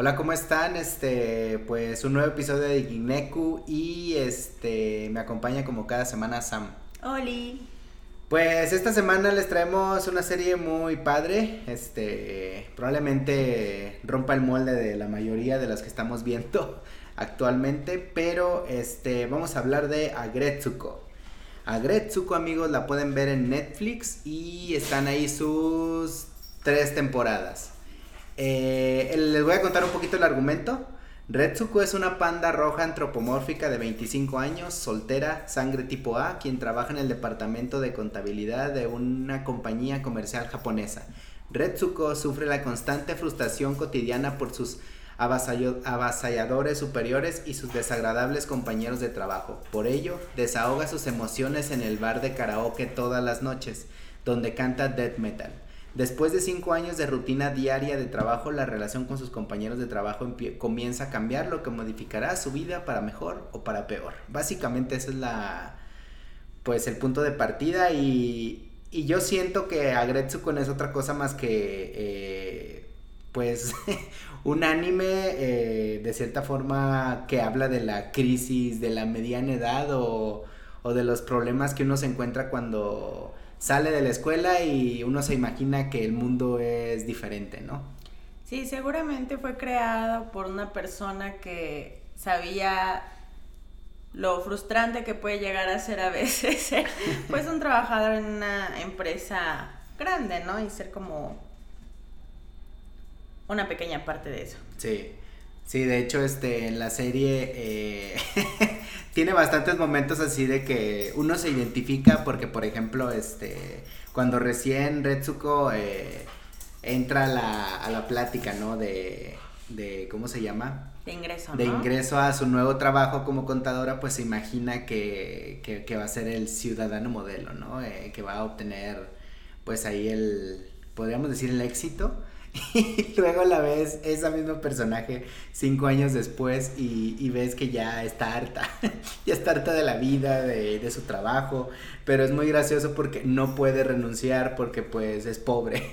Hola, ¿cómo están? Este, pues un nuevo episodio de Gineku y este me acompaña como cada semana Sam. Oli. Pues esta semana les traemos una serie muy padre, este, probablemente rompa el molde de la mayoría de las que estamos viendo actualmente, pero este, vamos a hablar de Agretsuko. Agretsuko, amigos, la pueden ver en Netflix y están ahí sus tres temporadas. Eh, les voy a contar un poquito el argumento. Retsuko es una panda roja antropomórfica de 25 años, soltera, sangre tipo A, quien trabaja en el departamento de contabilidad de una compañía comercial japonesa. Retsuko sufre la constante frustración cotidiana por sus avasalladores superiores y sus desagradables compañeros de trabajo. Por ello, desahoga sus emociones en el bar de karaoke todas las noches, donde canta death metal. Después de cinco años de rutina diaria de trabajo, la relación con sus compañeros de trabajo comienza a cambiar, lo que modificará su vida para mejor o para peor. Básicamente ese es la, pues el punto de partida y, y yo siento que Agretsukon es otra cosa más que, eh, pues, un anime eh, de cierta forma que habla de la crisis de la mediana edad o, o de los problemas que uno se encuentra cuando sale de la escuela y uno se imagina que el mundo es diferente, ¿no? Sí, seguramente fue creado por una persona que sabía lo frustrante que puede llegar a ser a veces ser pues un trabajador en una empresa grande, ¿no? Y ser como una pequeña parte de eso. Sí. Sí, de hecho, este, en la serie eh, tiene bastantes momentos así de que uno se identifica porque, por ejemplo, este, cuando recién Retsuko eh, entra a la, a la plática, ¿no? De, de, ¿cómo se llama? De ingreso, ¿no? De ingreso a su nuevo trabajo como contadora, pues se imagina que, que, que va a ser el ciudadano modelo, ¿no? Eh, que va a obtener, pues ahí el, podríamos decir, el éxito Y luego la ves, esa mismo personaje cinco años después y, ves que ya está harta, ya está harta de la vida, de, su trabajo, pero es muy gracioso porque no puede renunciar porque pues es pobre.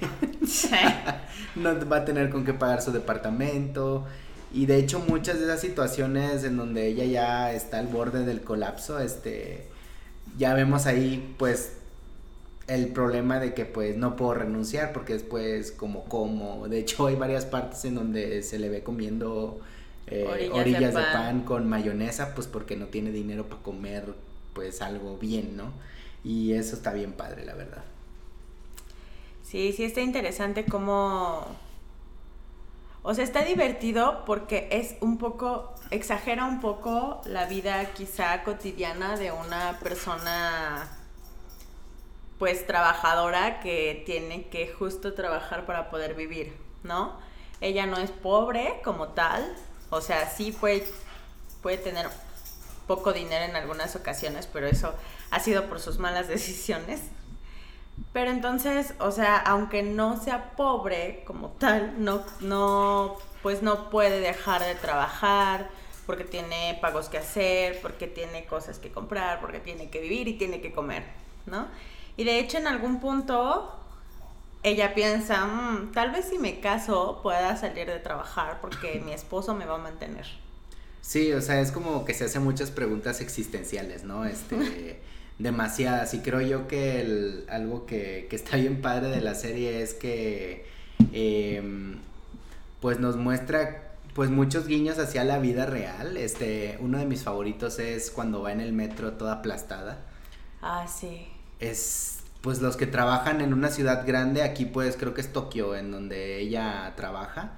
no va a tener con qué pagar su departamento. Y de hecho muchas de esas situaciones en donde ella ya está al borde del colapso, este, ya vemos ahí pues el problema de que pues no puedo renunciar porque después como como, de hecho hay varias partes en donde se le ve comiendo eh, orillas, de, pan. con mayonesa pues porque no tiene dinero para comer pues algo bien, ¿no? Y eso está bien padre, la verdad. Sí, sí está interesante cómo... O sea, está divertido porque es un poco, exagera un poco la vida quizá cotidiana de una persona pues trabajadora que tiene que justo trabajar para poder vivir, ¿no? Ella no es pobre como tal, o sea, sí puede, puede tener poco dinero en algunas ocasiones, pero eso ha sido por sus malas decisiones. Pero entonces, o sea, aunque no sea pobre como tal, no, no, pues no puede dejar de trabajar porque tiene pagos que hacer, porque tiene cosas que comprar, porque tiene que vivir y tiene que comer, ¿no? Y de hecho en algún punto ella piensa, mm, tal vez si me caso pueda salir de trabajar porque mi esposo me va a mantener. Sí, o sea, es como que se hacen muchas preguntas existenciales, ¿no? Este, demasiadas. Y creo yo que el, algo que, que, está bien padre de la serie es que, em, pues nos muestra pues muchos guiños hacia la vida real. Este, uno de mis favoritos es cuando va en el metro toda aplastada. Ah, sí es pues los que trabajan en una ciudad grande, aquí pues creo que es Tokio en donde ella trabaja.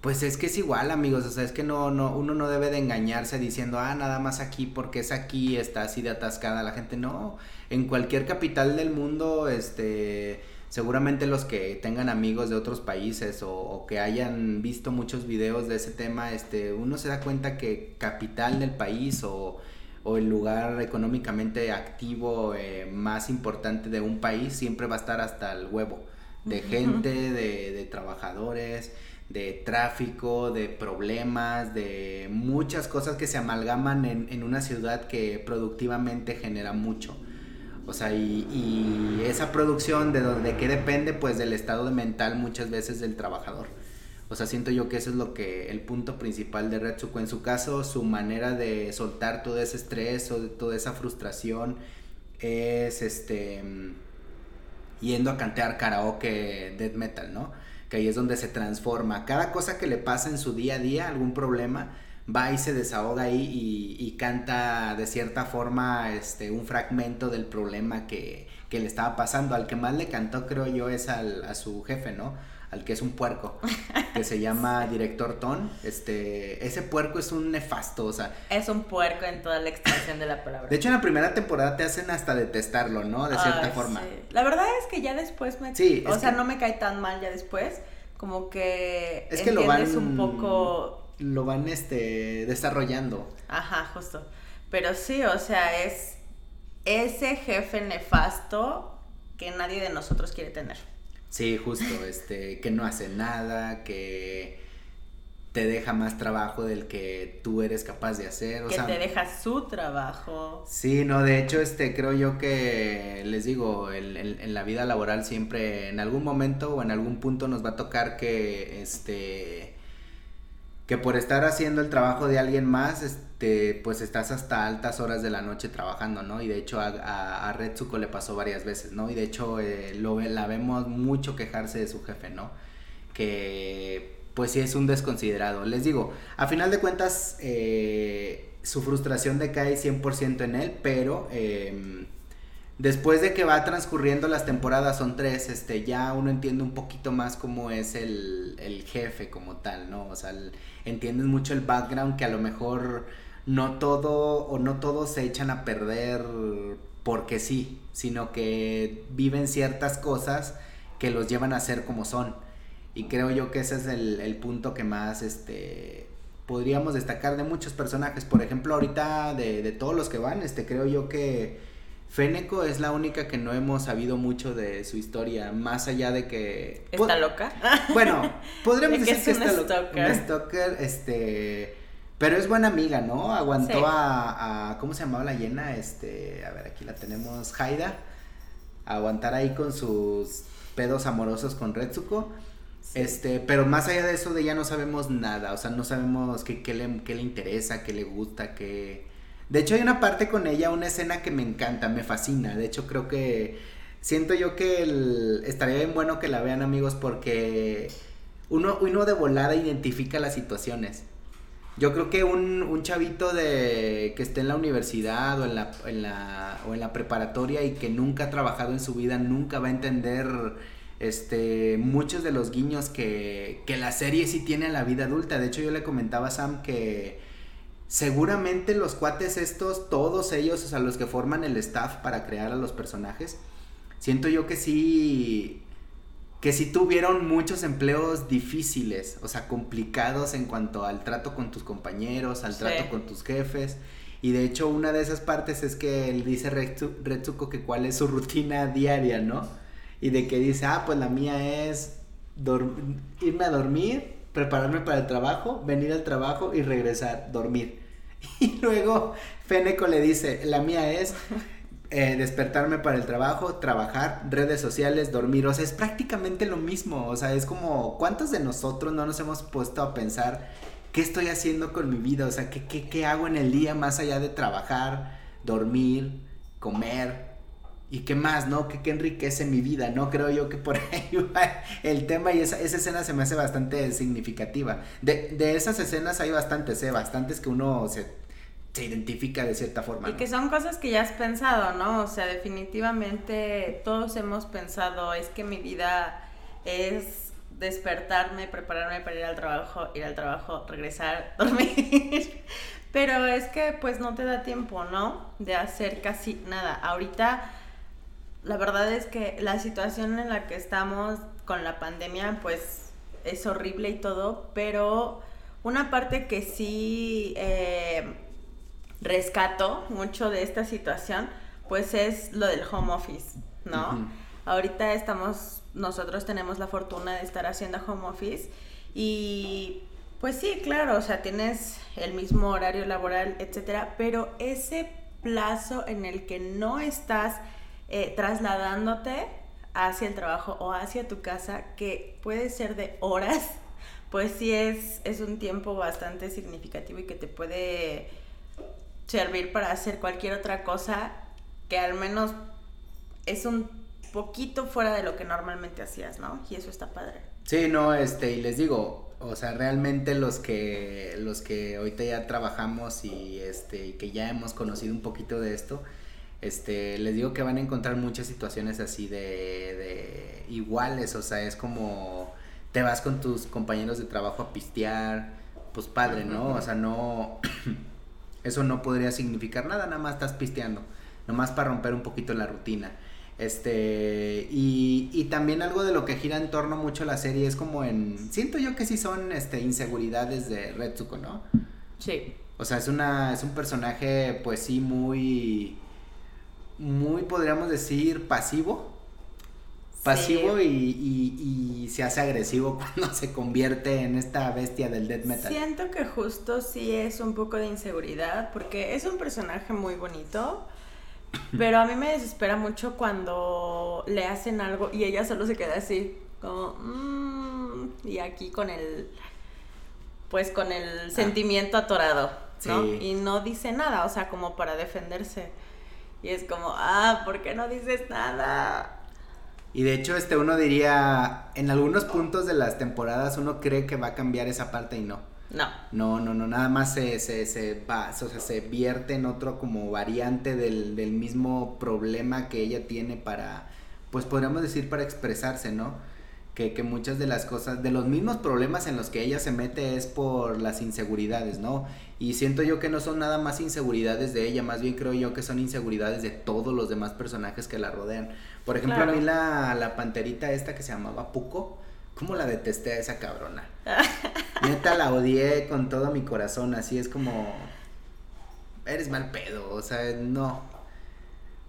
Pues es que es igual, amigos, o sea, es que no no uno no debe de engañarse diciendo, "Ah, nada más aquí porque es aquí, está así de atascada la gente." No, en cualquier capital del mundo este seguramente los que tengan amigos de otros países o, que hayan visto muchos videos de ese tema, este, uno se da cuenta que capital del país o o el lugar económicamente activo eh, más importante de un país siempre va a estar hasta el huevo de gente, de, trabajadores, de tráfico, de problemas, de muchas cosas que se amalgaman en, una ciudad que productivamente genera mucho. O sea, y, y esa producción de donde qué depende, pues del estado de mental muchas veces del trabajador. O sea, siento yo que eso es lo que, el punto principal de Retsuko. En su caso, su manera de soltar todo ese estrés o de toda esa frustración es este yendo a cantar karaoke death metal, ¿no? Que ahí es donde se transforma. Cada cosa que le pasa en su día a día, algún problema, va y se desahoga ahí y, canta de cierta forma este, un fragmento del problema que, que, le estaba pasando. Al que más le cantó, creo yo, es al, a su jefe, ¿no? Al que es un puerco, que se llama Director Ton. Este, ese puerco es un nefasto, o sea. Es un puerco en toda la extensión de la palabra. De hecho, en la primera temporada te hacen hasta detestarlo, ¿no? De cierta forma. La verdad es que ya después me. Sí, o sea, no me cae tan mal ya después. Como que. Es que lo van. un poco lo van este desarrollando. Ajá, justo. Pero sí, o sea, es ese jefe nefasto que nadie de nosotros quiere tener. Sí, justo, este, que no hace nada, que te deja más trabajo del que tú eres capaz de hacer. O que te deja su trabajo. Sí, no, de hecho, este, creo yo que, les digo, en la vida laboral siempre, en algún momento o en algún punto nos va a tocar que, este, que por estar haciendo el trabajo de alguien más, este, pues estás hasta altas horas de la noche trabajando, ¿no? Y de hecho a, a, Retsuko le pasó varias veces, ¿no? Y de hecho eh, lo, la vemos mucho quejarse de su jefe, ¿no? Que pues sí es un desconsiderado. Les digo, a final de cuentas, eh, su frustración decae 100% en él, pero... Eh, después de que va transcurriendo las temporadas, son tres, este, ya uno entiende un poquito más cómo es el, el jefe como tal, ¿no? O sea, entiendes mucho el background que a lo mejor no todo o no todos se echan a perder porque sí, sino que viven ciertas cosas que los llevan a ser como son. Y creo yo que ese es el, el punto que más, este, podríamos destacar de muchos personajes. Por ejemplo, ahorita de, de todos los que van, este, creo yo que Féneco es la única que no hemos sabido mucho de su historia, más allá de que... ¿Está loca? Bueno, podríamos decir que, está loca. Una stalker, este... Pero es buena amiga, ¿no? Aguantó a, a, ¿Cómo se llamaba la llena? Este... A ver, aquí la tenemos, Haida. aguantar ahí con sus pedos amorosos con Retsuko. Este, pero más allá de eso, de ella no sabemos nada. O sea, no sabemos qué, qué, le, qué le interesa, qué le gusta, qué de hecho, hay una parte con ella, una escena que me encanta, me fascina. De hecho, creo que siento yo que estaría bien bueno que la vean amigos porque uno, uno de volada identifica las situaciones. Yo creo que un, chavito de que esté en la universidad o en la, en la, o en la preparatoria y que nunca ha trabajado en su vida nunca va a entender este, muchos de los guiños que, que la serie sí tiene en la vida adulta. De hecho, yo le comentaba a Sam que seguramente los cuates estos, todos ellos, o sea, los que forman el staff para crear a los personajes, siento yo que sí, que sí tuvieron muchos empleos difíciles, o sea, complicados en cuanto al trato con tus compañeros, al trato con tus jefes. Y de hecho una de esas partes es que él dice Retsuko que cuál es su rutina diaria, ¿no? Y de que dice, ah, pues la mía es irme a dormir, prepararme para el trabajo, venir al trabajo y regresar, dormir. Y luego Feneco le dice, la mía es eh, despertarme para el trabajo, trabajar, redes sociales, dormir. O sea, es prácticamente lo mismo. O sea, es como, ¿cuántos de nosotros no nos hemos puesto a pensar qué estoy haciendo con mi vida? O sea, ¿qué, qué, qué hago en el día más allá de trabajar, dormir, comer? ¿Y qué más, no? ¿Qué, enriquece mi vida? No creo yo que por ahí va el tema y esa, esa escena se me hace bastante significativa. De, de esas escenas hay bastantes, ¿eh? Bastantes que uno se, se identifica de cierta forma. Y que son cosas que ya has pensado, ¿no? O sea, definitivamente todos hemos pensado, es que mi vida es despertarme, prepararme para ir al trabajo, ir al trabajo, regresar, dormir. Pero es que pues no te da tiempo, ¿no? De hacer casi nada. Ahorita la verdad es que la situación en la que estamos con la pandemia, pues es horrible y todo, pero una parte que sí eh, rescato mucho de esta situación, pues es lo del home office, ¿no? Ahorita estamos, nosotros tenemos la fortuna de estar haciendo home office y pues sí, claro, o sea, tienes el mismo horario laboral, etcétera, pero ese plazo en el que no estás eh, trasladándote hacia el trabajo o hacia tu casa, que puede ser de horas, pues sí es, es un tiempo bastante significativo y que te puede servir para hacer cualquier otra cosa que al menos es un poquito fuera de lo que normalmente hacías, ¿no? Y eso está padre. Sí, no, este, y les digo, o sea, realmente los que, los que ahorita ya trabajamos y este, y que ya hemos conocido un poquito de esto, este, les digo que van a encontrar muchas situaciones así de, de iguales, o sea, es como te vas con tus compañeros de trabajo a pistear, pues padre, ¿no? O sea, no, eso no podría significar nada, nada más estás pisteando, nomás para romper un poquito la rutina. Este, y, y, también algo de lo que gira en torno mucho a la serie es como en, siento yo que sí son, este, inseguridades de Retsuko, ¿no? Sí. O sea, es una, es un personaje, pues sí, muy, muy, podríamos decir, pasivo. Pasivo y, y, y, se hace agresivo cuando se convierte en esta bestia del death metal. Siento que justo sí es un poco de inseguridad, porque es un personaje muy bonito, pero a mí me desespera mucho cuando le hacen algo y ella solo se queda así, como, mmm, y aquí con el, pues con el ah. sentimiento atorado, ¿no? Y no dice nada, o sea, como para defenderse. Y es como, ah, ¿por qué no dices nada? Y de hecho, este uno diría, en algunos puntos de las temporadas uno cree que va a cambiar esa parte y no. No. No, no, no, nada más se, se, se va, o sea, se vierte en otro como variante del, del mismo problema que ella tiene para, pues podríamos decir para expresarse, ¿no? Que, que, muchas de las cosas, de los mismos problemas en los que ella se mete es por las inseguridades, ¿no? Y siento yo que no son nada más inseguridades de ella, más bien creo yo que son inseguridades de todos los demás personajes que la rodean. Por ejemplo, a mí la, la panterita esta que se llamaba Puco, ¿cómo la detesté a esa cabrona? Neta la odié con todo mi corazón, así es como... Eres mal pedo, o sea, no,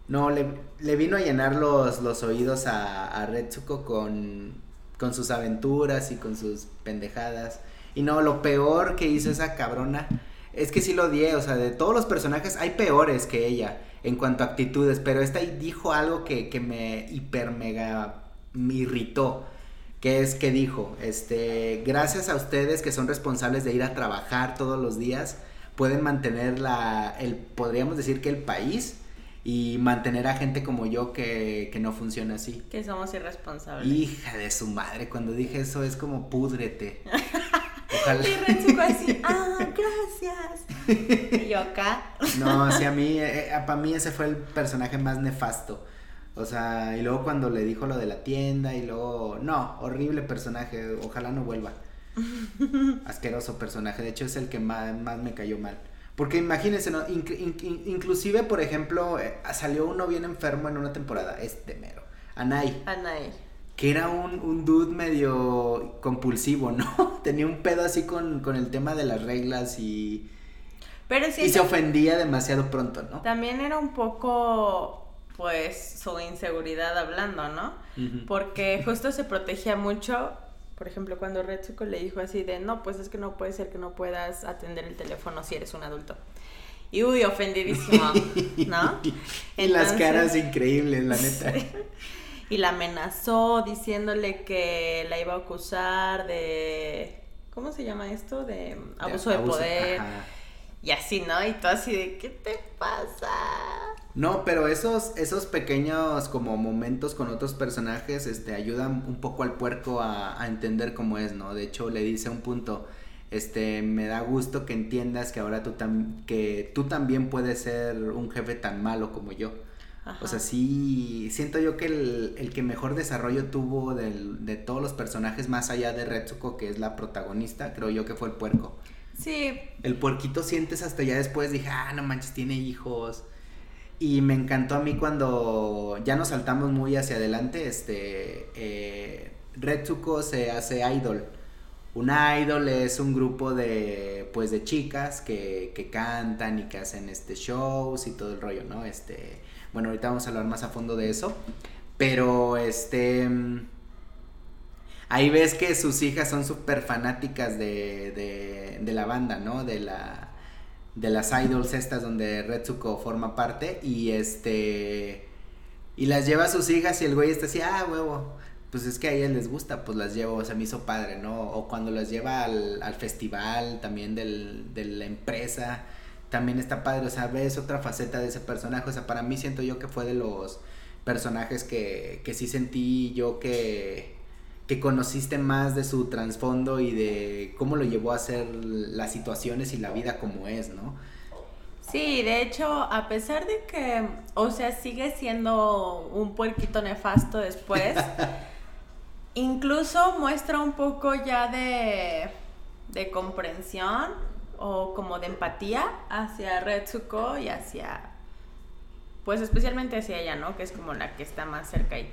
no, le, le, vino a llenar los, los oídos a, a Retsuko con, con sus aventuras y con sus pendejadas. Y no, lo peor que hizo esa cabrona es que sí lo odié, o sea, de todos los personajes hay peores que ella en cuanto a actitudes, pero esta dijo algo que, que me hiper mega me irritó, que es que dijo, este, gracias a ustedes que son responsables de ir a trabajar todos los días, pueden mantener la, el, podríamos decir que el país y mantener a gente como yo que, que no funciona así. Que somos irresponsables. Hija de su madre, cuando dije eso es como púdrete. Ojalá. Y así, ah, gracias. Y yo acá. No, sí, a mí, eh, eh, para mí ese fue el personaje más nefasto. O sea, y luego cuando le dijo lo de la tienda y luego, no, horrible personaje, ojalá no vuelva. Asqueroso personaje, de hecho es el que más, más me cayó mal. Porque imagínense, ¿no? inclusive, por ejemplo, eh, salió uno bien enfermo en una temporada, este mero, Anai. Anai. Que era un, un dude medio compulsivo, ¿no? Tenía un pedo así con, con el tema de las reglas y... Pero sí, y se ofendía demasiado pronto, ¿no? También era un poco, pues, su inseguridad hablando, ¿no? Porque justo se protegía mucho por ejemplo, cuando Retsuko le dijo así de, no, pues es que no puede ser que no puedas atender el teléfono si eres un adulto. Y uy, ofendidísimo, ¿no? en las caras increíbles, la neta. Y la amenazó diciéndole que la iba a acusar de, ¿cómo se llama esto? De abuso de, poder. Y así, ¿no? Y tú así de, ¿qué te pasa? No, pero esos, esos pequeños como momentos con otros personajes, este, ayudan un poco al puerco a, a entender cómo es, ¿no? De hecho, le dice un punto, este, me da gusto que entiendas que ahora tú, tam que tú también puedes ser un jefe tan malo como yo. O sea, sí, siento yo que el, el que mejor desarrollo tuvo del, de todos los personajes, más allá de Retsuko, que es la protagonista, creo yo que fue el puerco. Sí. El puerquito sientes hasta ya después, dije, ah, no manches, tiene hijos. Y me encantó a mí cuando ya nos saltamos muy hacia adelante, este, eh, Retsuko se hace idol. Una idol es un grupo de, pues, de chicas que, que cantan y que hacen, este, shows y todo el rollo, ¿no? Este, bueno, ahorita vamos a hablar más a fondo de eso. Pero, este, ahí ves que sus hijas son súper fanáticas de, de, de la banda, ¿no? De la, de las idols estas donde Retsuko forma parte y este y las lleva a sus hijas y el güey está así, ah, huevo, pues es que a ellas les gusta, pues las llevo, o sea, me hizo padre, ¿no? O cuando las lleva al, al festival también del, de la empresa, también está padre, o sea, ves otra faceta de ese personaje, o sea, para mí siento yo que fue de los personajes que, que sí sentí yo que, que conociste más de su trasfondo y de cómo lo llevó a hacer las situaciones y la vida como es, ¿no? Sí, de hecho, a pesar de que, o sea, sigue siendo un puerquito nefasto después, incluso muestra un poco ya de, de comprensión o como de empatía hacia Retsuko y hacia, pues especialmente hacia ella, ¿no? Que es como la que está más cerca y...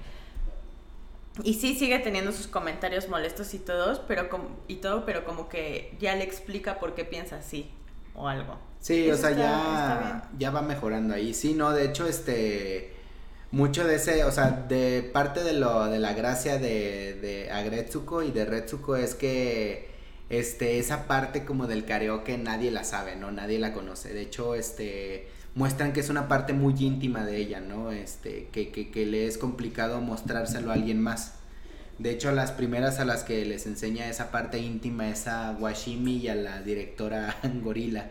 Y sí sigue teniendo sus comentarios molestos y todos, pero como, y todo, pero como que ya le explica por qué piensa así o algo. Sí, o sea, ya, ya va mejorando ahí. Sí, no, de hecho, este, mucho de ese, o sea, de parte de lo, de la gracia de, de Agretsuko y de Retsuko es que, este, esa parte como del karaoke nadie la sabe, ¿no? Nadie la conoce. De hecho, este, muestran que es una parte muy íntima de ella, ¿no? Este, que, que, que le es complicado mostrárselo a alguien más. De hecho, las primeras a las que les enseña esa parte íntima es a Washimi y a la directora Gorila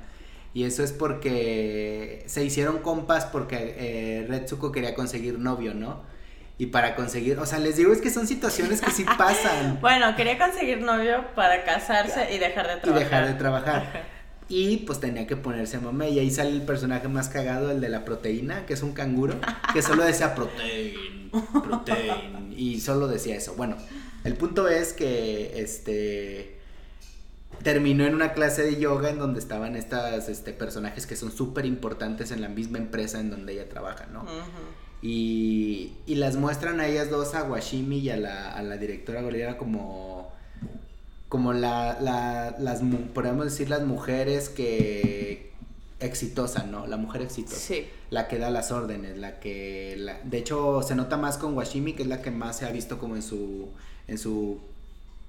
y eso es porque se hicieron compas porque eh, Retsuko quería conseguir novio, ¿no? Y para conseguir, o sea, les digo es que son situaciones que sí pasan. bueno, quería conseguir novio para casarse y dejar de trabajar. Y dejar de trabajar. Y pues tenía que ponerse mamá. Y ahí sale el personaje más cagado, el de la proteína, que es un canguro, que solo decía protein, protein. Y solo decía eso. Bueno, el punto es que este terminó en una clase de yoga en donde estaban estas este, personajes que son súper importantes en la misma empresa en donde ella trabaja, ¿no? y, y, las muestran a ellas dos, a Washimi y a la, a la directora Golera como, como la, la, las, podemos decir, las mujeres que exitosa, ¿no? La mujer exitosa. Sí. La que da las órdenes, la que, la, de hecho, se nota más con Washimi, que es la que más se ha visto como en su, en su,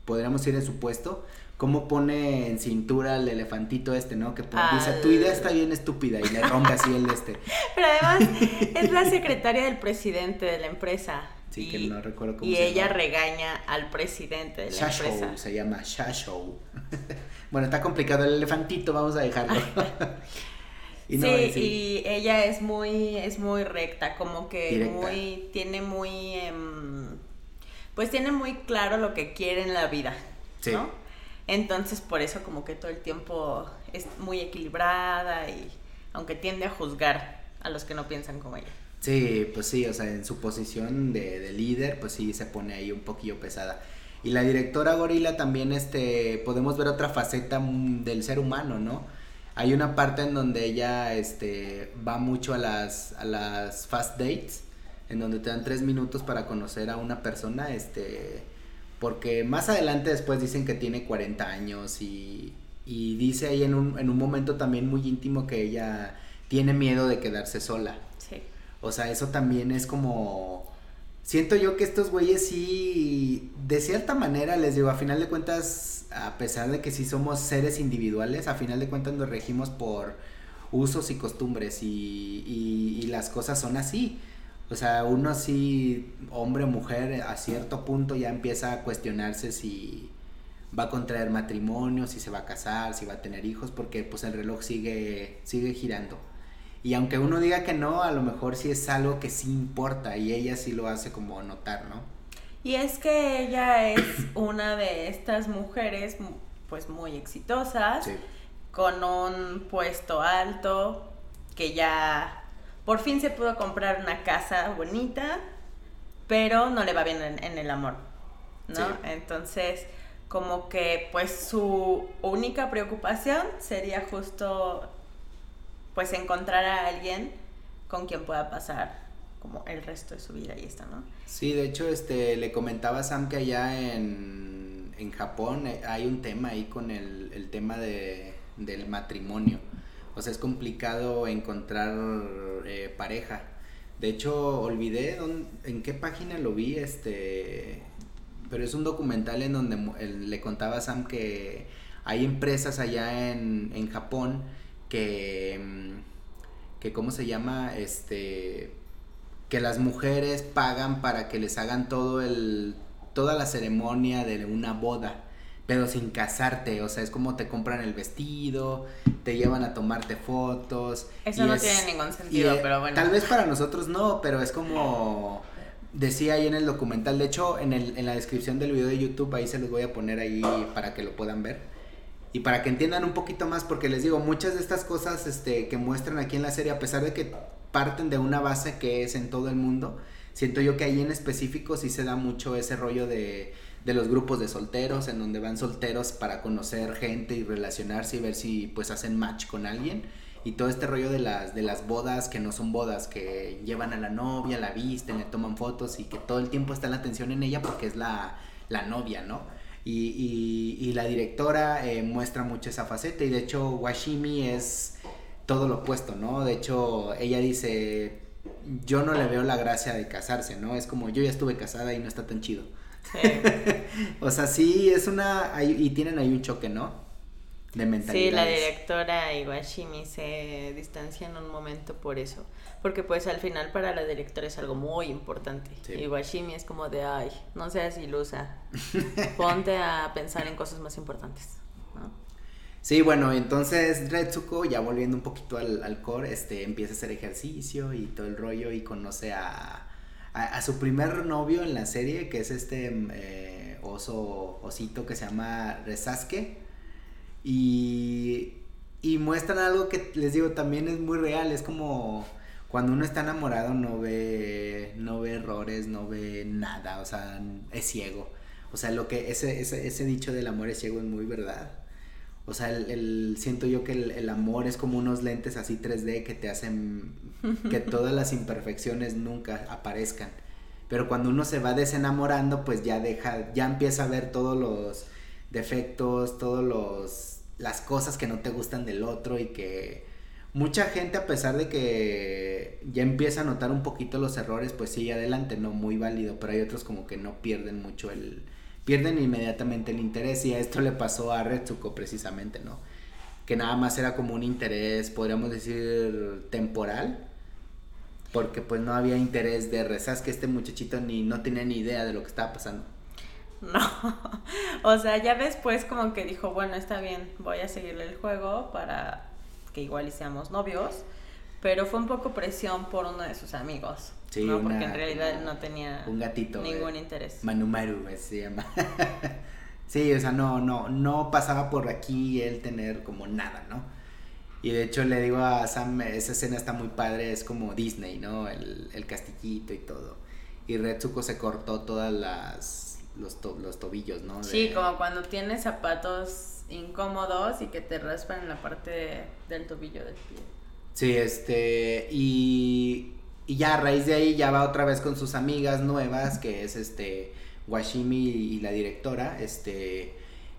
podríamos decir en su puesto, cómo pone en cintura al elefantito este, ¿no? Que dice, tu idea está bien estúpida y le rompe así el este. Pero además es la secretaria del presidente de la empresa. Sí, que no recuerdo cómo y se ella regaña al presidente de la empresa. se llama Shashow. bueno, está complicado el elefantito, vamos a dejarlo. y sí, y ella es muy, es muy recta, como que muy, tiene muy, em, pues tiene muy claro lo que quiere en la vida, sí. ¿no? Entonces por eso como que todo el tiempo es muy equilibrada y aunque tiende a juzgar a los que no piensan como ella. Sí, pues sí, o sea, en su posición de, líder, pues sí se pone ahí un poquillo pesada. Y la directora Gorila también, este, podemos ver otra faceta del ser humano, ¿no? Hay una parte en donde ella, este, va mucho a las, a las fast dates, en donde te dan tres minutos para conocer a una persona, este, porque más adelante después dicen que tiene 40 años y, y dice ahí en un, en un momento también muy íntimo que ella tiene miedo de quedarse sola. Sí. O sea, eso también es como... Siento yo que estos güeyes sí, de cierta manera, les digo, a final de cuentas, a pesar de que sí somos seres individuales, a final de cuentas nos regimos por usos y costumbres y, y, las cosas son así. O sea, uno así, hombre o mujer, a cierto punto ya empieza a cuestionarse si va a contraer matrimonio, si se va a casar, si va a tener hijos, porque pues el reloj sigue, sigue girando. Y aunque uno diga que no, a lo mejor sí es algo que sí importa y ella sí lo hace como notar, ¿no? Y es que ella es una de estas mujeres pues muy exitosas, con un puesto alto, que ya por fin se pudo comprar una casa bonita, pero no le va bien en, el amor, ¿no? Entonces, como que pues su única preocupación sería justo pues encontrar a alguien con quien pueda pasar como el resto de su vida y esto, ¿no? Sí, de hecho, este, le comentaba a Sam que allá en, en Japón eh, hay un tema ahí con el, el tema de, del matrimonio o sea, es complicado encontrar eh, pareja. De hecho, olvidé en qué página lo vi, este, pero es un documental en donde le contaba a Sam que hay empresas allá en, en Japón que, mm, que, ¿cómo se llama? Este, que las mujeres pagan para que les hagan todo el toda la ceremonia de una boda, pero sin casarte, o sea, es como te compran el vestido, te llevan a tomarte fotos. Eso no tiene ningún sentido, pero bueno. Tal vez para nosotros no, pero es como decía ahí en el documental, de hecho en, el, en la descripción del video de YouTube, ahí se los voy a poner ahí para que lo puedan ver. Y para que entiendan un poquito más, porque les digo, muchas de estas cosas este, que muestran aquí en la serie, a pesar de que parten de una base que es en todo el mundo, siento yo que ahí en específico sí se da mucho ese rollo de, de los grupos de solteros, en donde van solteros para conocer gente y relacionarse y ver si pues hacen match con alguien y todo este rollo de las, de las bodas que no son bodas, que llevan a la novia, la visten, le toman fotos y que todo el tiempo está la atención en ella porque es la, la novia, ¿no? Y, y, y la directora eh, muestra mucho esa faceta y de hecho Washimi es todo lo opuesto, ¿no? De hecho ella dice, yo no le veo la gracia de casarse, ¿no? Es como yo ya estuve casada y no está tan chido. Sí. o sea, sí, es una... y tienen ahí un choque, ¿no? Sí, la directora Iwashimi se distancia en un momento por eso. Porque pues al final para la directora es algo muy importante. Iwashimi es como de, ay, no seas ilusa. Ponte a pensar en cosas más importantes. Sí, bueno, entonces Retsuko, ya volviendo un poquito al, core, este, empieza a hacer ejercicio y todo el rollo y conoce a, a, su primer novio en la serie, que es este eh, oso, osito que se llama Resasuke y, y muestran algo que les digo también es muy real, es como cuando uno está enamorado no ve, no ve errores, no ve nada, o sea, es ciego. O sea, lo que ese, ese, ese dicho del amor es ciego es muy verdad. O sea, el, siento yo que el, el, amor es como unos lentes así 3D que te hacen que todas las imperfecciones nunca aparezcan. Pero cuando uno se va desenamorando, pues ya deja, ya empieza a ver todos los defectos, todos los las cosas que no te gustan del otro y que mucha gente a pesar de que ya empieza a notar un poquito los errores, pues sigue adelante, no muy válido, pero hay otros como que no pierden mucho el pierden inmediatamente el interés y a esto le pasó a Retsuko precisamente, ¿no? Que nada más era como un interés, podríamos decir, temporal, porque pues no había interés de rezas que este muchachito ni no tenía ni idea de lo que estaba pasando. No, o sea, ya después como que dijo, bueno, está bien, voy a seguirle el juego para que igual y seamos novios, pero fue un poco presión por uno de sus amigos, sí, ¿no? Porque en realidad no tenía un gatito, ningún interés. Manumaru se llama. sí, o sea, no, no, no pasaba por aquí él tener como nada, ¿no? Y de hecho le digo a Sam, esa escena está muy padre, es como Disney, ¿no? El, el castillito y todo. Y Retsuko se cortó todas las los, los tobillos, ¿no? Sí, como cuando tienes zapatos incómodos y que te raspan en la parte del tobillo del pie. Sí, este, y, y ya a raíz de ahí ya va otra vez con sus amigas nuevas, que es este, Washimi y la directora, este,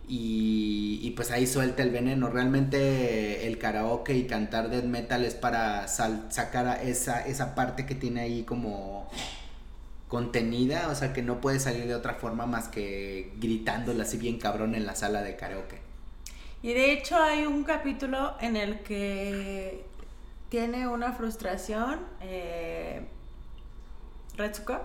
y, y, pues ahí suelta el veneno. Realmente el karaoke y cantar death metal es para sacar esa, esa parte que tiene ahí como contenida, o sea que no puede salir de otra forma más que gritándola así bien cabrón en la sala de karaoke. Y de hecho hay un capítulo en el que tiene una frustración eh, Retsuko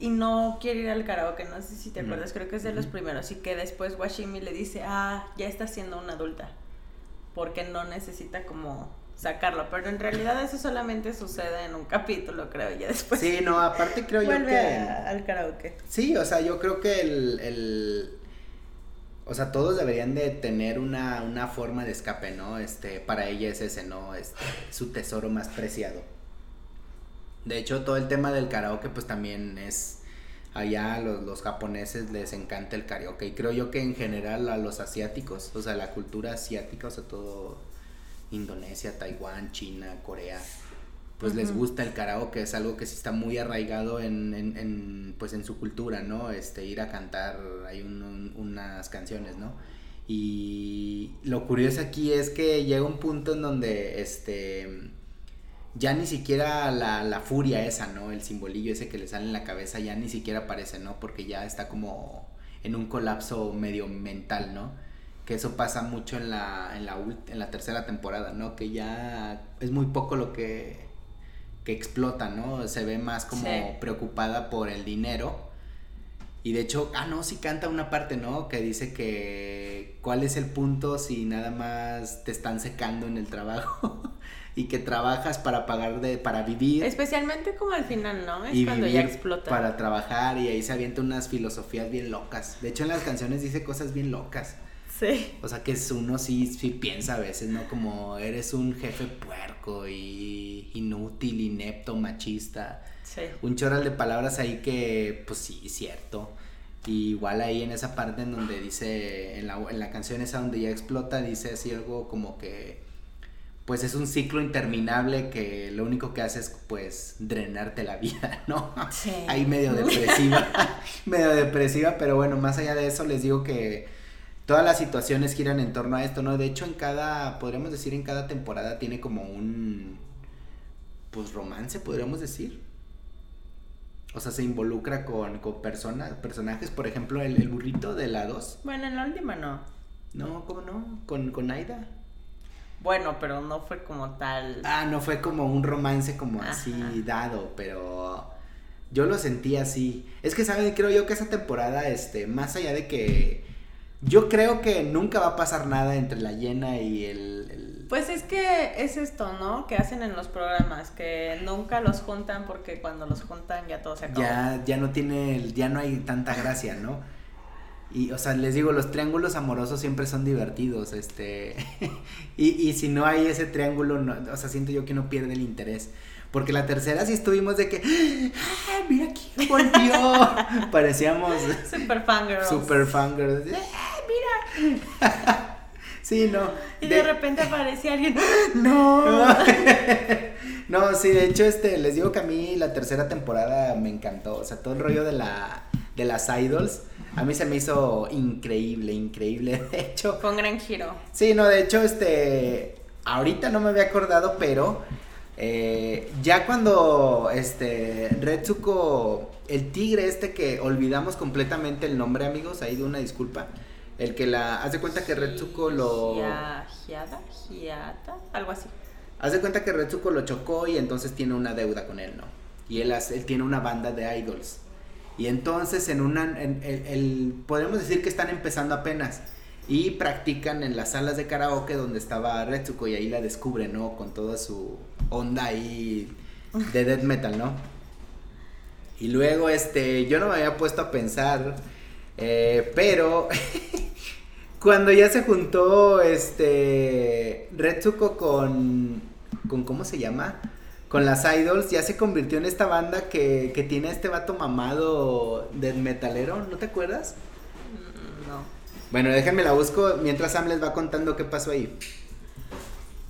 y no quiere ir al karaoke, no sé si te acuerdas, creo que es de los primeros, y que después Washimi le dice, ah, ya está siendo una adulta, porque no necesita como sacarlo, pero en realidad eso solamente sucede en un capítulo, creo, ya después. Sí, no, aparte creo yo que... al karaoke. Sí, o sea, yo creo que el, el... O sea, todos deberían de tener una, una forma de escape, ¿no? Este, para ella es ese, ¿no? Este, su tesoro más preciado. De hecho, todo el tema del karaoke, pues también es... Allá a los, los japoneses les encanta el karaoke. Y creo yo que en general a los asiáticos, o sea, la cultura asiática, o sea, todo Indonesia, Taiwán, China, Corea, pues les gusta el karaoke, es algo que sí está muy arraigado en, en, pues en su cultura, ¿no? Este, ir a cantar, hay unas canciones, ¿no? Y lo curioso aquí es que llega un punto en donde, este, ya ni siquiera la, la furia esa, ¿no? El simbolillo ese que le sale en la cabeza ya ni siquiera aparece, ¿no? Porque ya está como en un colapso medio mental, ¿no? Que eso pasa mucho en la, en la, en la tercera temporada, ¿no? Que ya es muy poco lo que, que explota, ¿no? Se ve más como preocupada por el dinero Y de hecho, ah, no, sí canta una parte, ¿no? Que dice que cuál es el punto si nada más te están secando en el trabajo y que trabajas para pagar de, para vivir. Especialmente como al final, ¿no? Es cuando ya explota. Para trabajar y ahí se avienta unas filosofías bien locas. De hecho, en las canciones dice cosas bien locas. Sí. O sea que es uno sí, sí piensa a veces, ¿no? Como eres un jefe puerco y inútil, inepto, machista. Sí. Un choral de palabras ahí que, pues sí, es cierto. Y igual ahí en esa parte en donde dice, en la, en la canción esa donde ya explota, dice así algo como que, pues es un ciclo interminable que lo único que hace es, pues, drenarte la vida, ¿no? Sí. Ahí medio depresiva, medio depresiva, pero bueno, más allá de eso les digo que todas las situaciones giran en torno a esto, ¿no? De hecho, en cada, podríamos decir, en cada temporada tiene como un, pues, romance, podríamos decir. O sea, se involucra con, con personas, personajes, por ejemplo, el, el burrito de la 2. Bueno, en la última no. No, ¿cómo no? Con, con Aida. Bueno, pero no fue como tal. Ah, no fue como un romance como así dado, pero yo lo sentí así. Es que, ¿saben? Creo yo que esa temporada, este, más allá de que... Yo creo que nunca va a pasar nada entre la llena y el... el- Pues es que es esto, ¿no? Que hacen en los programas, que nunca los juntan porque cuando los juntan ya todo se acabó. ya, ya no tiene, ya no hay tanta gracia, ¿no? Y, o sea, les digo, los triángulos amorosos siempre son divertidos, este, y, y si no hay ese triángulo, no- o sea, siento yo que no pierde el interés, porque la tercera sí estuvimos de que, ¡Ah, mira quién volvió, parecíamos Super fangirls. super fangirls, ¡Ah, mira, sí, no, Y de, repente aparece alguien. no. No, sí, de hecho, este, les digo que a mí la tercera temporada me encantó. O sea, todo el rollo de la, de las idols, a mí se me hizo increíble, increíble. De hecho, Con gran giro. sí, no, de hecho, este, ahorita no me había acordado, pero eh, ya cuando, este, Retsuko, el tigre este que olvidamos completamente el nombre, amigos, ahí de una disculpa. El que la, haz de cuenta que Retsuko lo... Giada, Giata, algo así. Haz de cuenta que Retsuko lo chocó y entonces tiene una deuda con él, ¿no? Y él, hace- él tiene una banda de idols. Y entonces en una, en, el, el- podemos decir que están empezando apenas. Y practican en las salas de karaoke donde estaba Retsuko y ahí la descubre, ¿no? Con toda su onda ahí de death metal, ¿no? Y luego, este, yo no me había puesto a pensar, eh, pero cuando ya se juntó, este, Retsuko con, con, ¿cómo se llama? Con las idols, ya se convirtió en esta banda que, que tiene este vato mamado death metalero, ¿no te acuerdas? No. Bueno, déjenme la busco mientras Sam les va contando qué pasó ahí.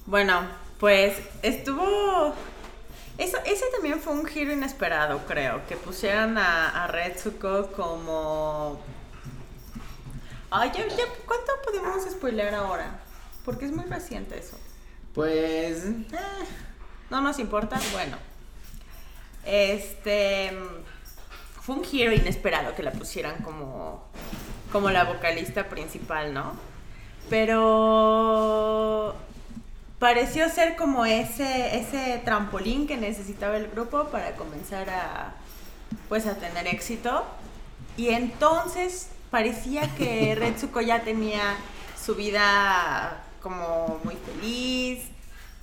Bueno, pues estuvo. Eso, ese también fue un giro inesperado, creo. Que pusieran a, a Retsuko como. Ay, ya, ya, ¿cuánto podemos spoiler ahora? Porque es muy reciente eso. Pues, eh, No nos importa, bueno. Este. Fue un giro inesperado que la pusieran como. Como la vocalista principal, ¿no? Pero. Pareció ser como ese, ese trampolín que necesitaba el grupo para comenzar a. Pues a tener éxito. Y entonces parecía que Retsuko ya tenía su vida como muy feliz.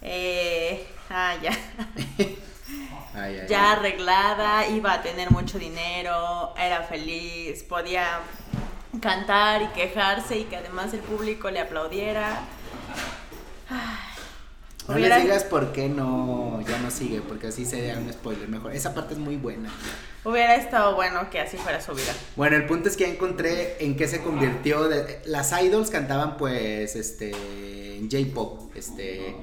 Eh, ah, ya. ya arreglada, iba a tener mucho dinero, era feliz, podía cantar y quejarse y que además el público le aplaudiera. Ay, No les digas por qué no, ya no sigue, porque así sería un spoiler mejor. Esa parte es muy buena. Hubiera estado bueno que así fuera su vida. Bueno, el punto es que ya encontré en qué se convirtió. de- las idols cantaban pues, este, en J-pop, este,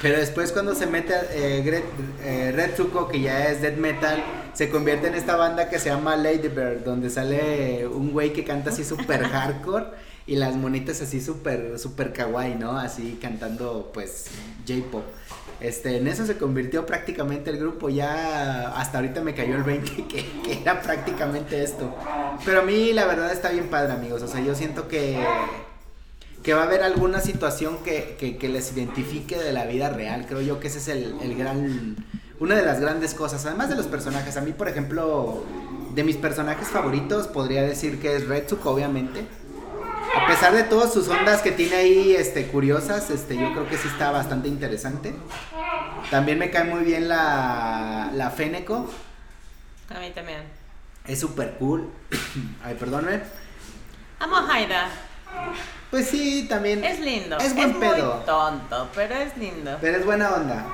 pero después cuando se mete eh, eh, Retsuko, que ya es death metal, se convierte en esta banda que se llama Lady Bird, donde sale un güey que canta así súper hardcore y las monitas así súper, súper kawaii, ¿no? Así cantando pues J-pop. Este, en eso se convirtió prácticamente el grupo. Ya hasta ahorita me cayó el 20 que, que era prácticamente esto. Pero a mí la verdad está bien padre, amigos. O sea, yo siento que, que va a haber alguna situación que, que, que les identifique de la vida real. Creo yo que ese es el, el gran. Una de las grandes cosas. Además de los personajes. A mí, por ejemplo, de mis personajes favoritos podría decir que es Retsuko, obviamente. A pesar de todas sus ondas que tiene ahí este, curiosas, este, yo creo que sí está bastante interesante. También me cae muy bien la, la Feneco. A mí también. Es súper cool. Ay, perdóname. Amo a Haida. Pues sí, también. Es lindo. Es buen pedo. Muy tonto, pero es lindo. Pero es buena onda.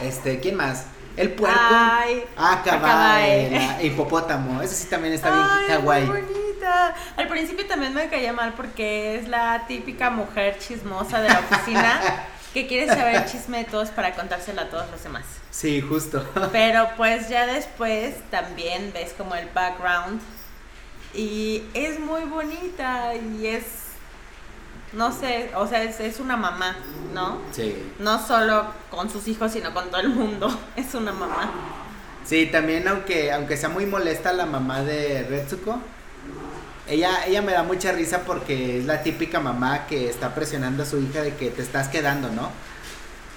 Este, ¿quién más? El puerco. Ay, ah, caballo. Hipopótamo. Ese sí también está bien Ay, kawaii. muy bonita. Al principio también me caía mal porque es la típica mujer chismosa de la oficina que quiere saber chisme de todos para contárselo a todos los demás. Sí, justo. Pero pues ya después también ves como el background y es muy bonita y es, no sé, o sea, es, es una mamá, ¿no? Sí. No solo con sus hijos, sino con todo el mundo. Es una mamá. Sí, también aunque, aunque sea muy molesta la mamá de Retsuko, ella, ella me da mucha risa porque es la típica mamá que está presionando a su hija de que te estás quedando, ¿no?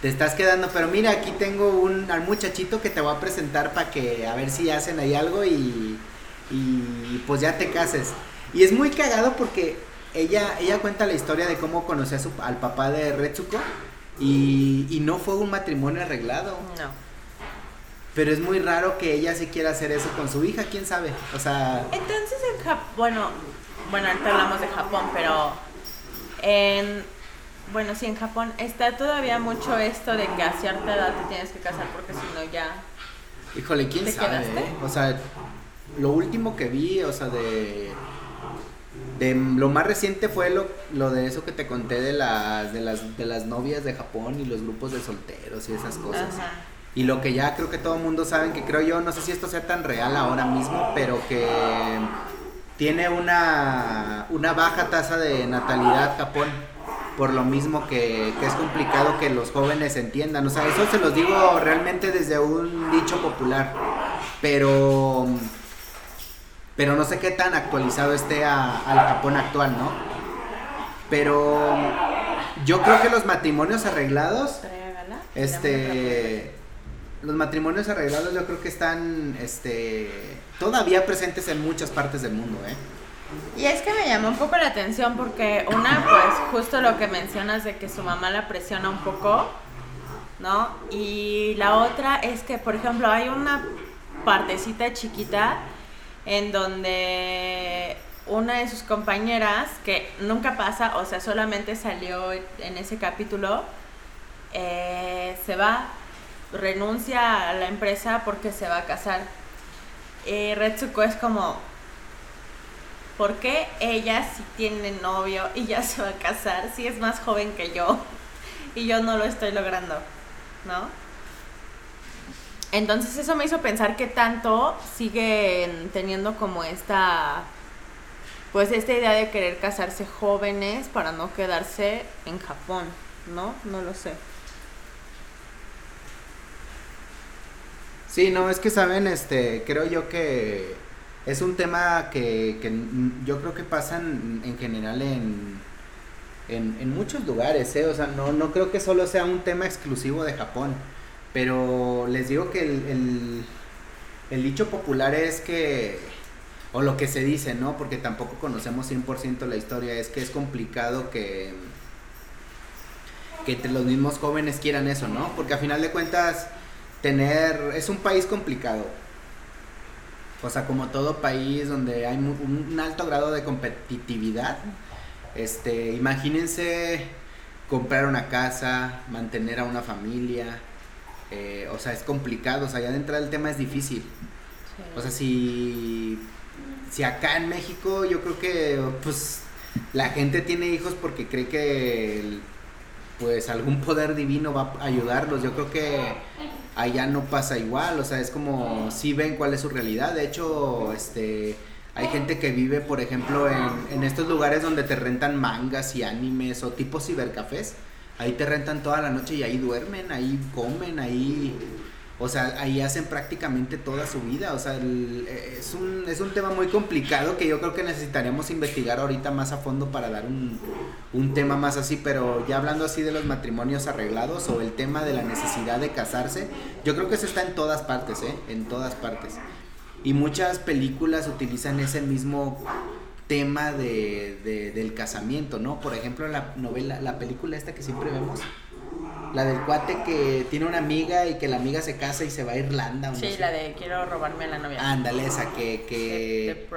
Te estás quedando, pero mira, aquí tengo un al muchachito que te voy a presentar para que a ver si hacen ahí algo y, y pues ya te cases. Y es muy cagado porque ella, ella cuenta la historia de cómo conoció a su, al papá de Retsuko y, y no fue un matrimonio arreglado. No. Pero es muy raro que ella sí quiera hacer eso con su hija, quién sabe. O sea, Entonces en Japón, bueno, bueno, ahorita hablamos de Japón, pero en, bueno, sí, en Japón está todavía mucho esto de que a cierta edad te tienes que casar porque si no ya... híjole, quién ¿Te sabe. quedaste? eh? O sea, lo último que vi, o sea, de de lo más reciente fue lo, lo de eso que te conté de las de las de las novias de Japón y los grupos de solteros y esas cosas. Ajá. Y lo que ya creo que todo el mundo sabe, que creo yo, no sé si esto sea tan real ahora mismo, pero que tiene una, una baja tasa de natalidad Japón. Por lo mismo que, que es complicado que los jóvenes entiendan. O sea, eso se los digo realmente desde un dicho popular. Pero, pero no sé qué tan actualizado esté a- al Japón actual, ¿no? Pero yo creo que los matrimonios arreglados este los matrimonios arreglados yo creo que están este todavía presentes en muchas partes del mundo, ¿eh? Y es que me llamó un poco la atención porque una, pues justo lo que mencionas de que su mamá la presiona un poco, ¿no? Y la otra es que, por ejemplo, hay una partecita chiquita en donde una de sus compañeras, que nunca pasa, o sea, solamente salió en ese capítulo, eh, se va, renuncia a la empresa porque se va a casar. Y Retsuko es como, ¿por qué ella sí tiene novio y ya se va a casar si es más joven que yo y yo no lo estoy logrando? ¿No? Entonces eso me hizo pensar que tanto siguen teniendo como esta pues esta idea de querer casarse jóvenes para no quedarse en Japón, ¿no? No lo sé. Sí, no, es que saben, este, creo yo que es un tema que, que yo creo que pasa en, en general en, en, en muchos lugares, ¿eh? O sea, no, no creo que solo sea un tema exclusivo de Japón, pero les digo que el, el, dicho popular es que, o lo que se dice, ¿no? Porque tampoco conocemos 100% la historia, es que es complicado que, que entre los mismos jóvenes quieran eso, ¿no? Porque a final de cuentas tener es un país complicado. O sea, como todo país donde hay un alto grado de competitividad, este, imagínense comprar una casa, mantener a una familia, eh, o sea, es complicado, o sea, ya de entrada el tema es difícil. O sea, si, si acá en México yo creo que pues la gente tiene hijos porque cree que pues algún poder divino va a ayudarlos. Yo creo que allá no pasa igual, o sea, es como si ven cuál es su realidad. De hecho, este hay gente que vive, por ejemplo, en, en estos lugares donde te rentan mangas y animes o tipo cibercafés. Ahí te rentan toda la noche y ahí duermen, ahí comen, ahí o sea, ahí hacen prácticamente toda su vida. O sea, eh, es, un, es un tema muy complicado que yo creo que necesitaríamos investigar ahorita más a fondo para dar un, un tema más así. Pero ya hablando así de los matrimonios arreglados o el tema de la necesidad de casarse, yo creo que eso está en todas partes, ¿eh? En todas partes. Y muchas películas utilizan ese mismo tema de, del casamiento, ¿no? Por ejemplo, la novela, la película esta que siempre vemos, la del cuate que tiene una amiga y que la amiga se casa y se va a Irlanda. sí, la de quiero robarme a la novia. Ándale, esa que... que...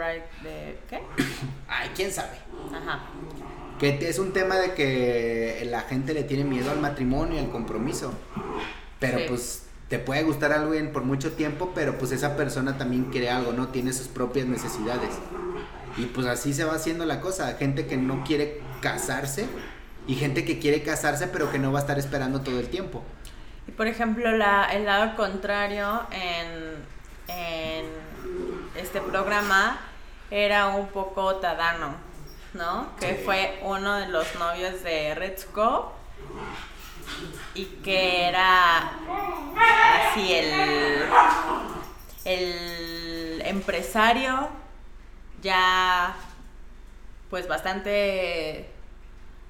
de, ¿Qué? Ay, quién sabe. Ajá. Que es un tema de que la gente le tiene miedo al matrimonio y al compromiso. Pero pues te puede gustar algo por mucho tiempo, pero pues esa persona también quiere algo, ¿no? Tiene sus propias necesidades. Y pues así se va haciendo la cosa. Gente que no quiere casarse y gente que quiere casarse pero que no va a estar esperando todo el tiempo. Y por ejemplo, la, el lado contrario en, en este programa era un poco Tadano, ¿no? Que fue uno de los novios de Retsuko y que era así el, el empresario ya pues bastante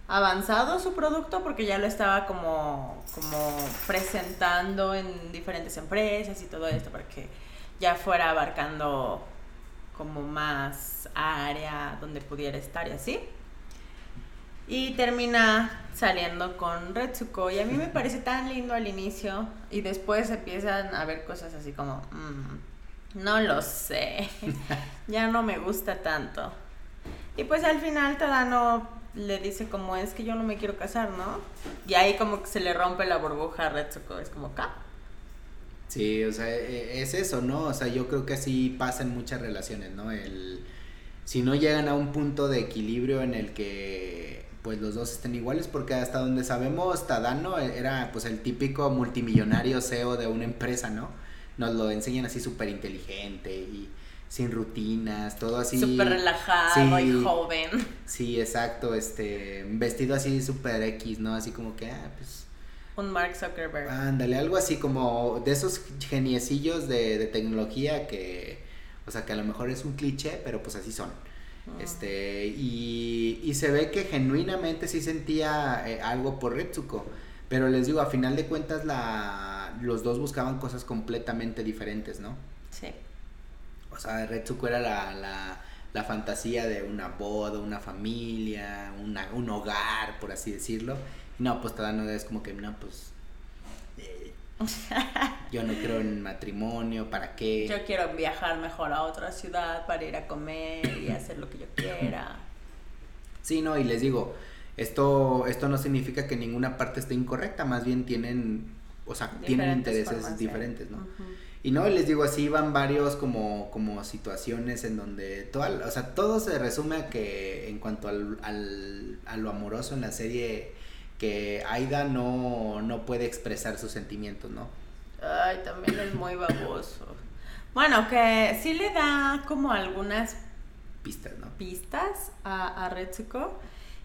avanzado su producto porque ya lo estaba como, como presentando en diferentes empresas y todo esto para que ya fuera abarcando como más área donde pudiera estar y así. Y termina saliendo con Retsuko y a mí me parece tan lindo al inicio y después empiezan a ver cosas así como, mm, no lo sé, ya no me gusta tanto. Y pues al final Tadano le dice como es que yo no me quiero casar, ¿no? Y ahí como que se le rompe la burbuja a Retsuko, es como acá. Sí, o sea, e, e, es eso, ¿no? O sea, yo creo que así pasa en muchas relaciones, ¿no? El, si no llegan a un punto de equilibrio en el que pues los dos estén iguales, porque hasta donde sabemos, Tadano era pues el típico multimillonario CEO de una empresa, ¿no? Nos lo enseñan así súper inteligente y sin rutinas, todo así. Súper relajado y joven. Sí, exacto, este, vestido así súper X, ¿no? Así como que, ah, pues... Un Mark Zuckerberg. Ándale, algo así como de esos geniecillos de, de tecnología que, o sea, que a lo mejor es un cliché, pero pues así son. Este, y, y, se ve que genuinamente sí sentía eh, algo por Retsuko. Pero les digo, a final de cuentas, la, los dos buscaban cosas completamente diferentes, ¿no? Sí. O sea, Retsuko era la, la, fantasía de una boda, una familia, una, un hogar, por así decirlo. no, pues Tadano es como que, no, pues. Eh, yo no creo en matrimonio, ¿para qué? Yo quiero viajar mejor a otra ciudad para ir a comer y hacer lo que yo quiera. Sí, no, y les digo, esto, esto no significa que ninguna parte esté incorrecta, más bien tienen, o sea, tienen intereses diferentes, ¿no? Y no, les digo, así van varios como, como situaciones en donde, toda, o sea, todo se resume a que en cuanto al, al, a lo amoroso en la serie, que Aida no, no puede expresar sus sentimientos, ¿no? Ay, también es muy baboso. Bueno, que sí le da como algunas pistas, ¿no? Pistas a, a Retsuko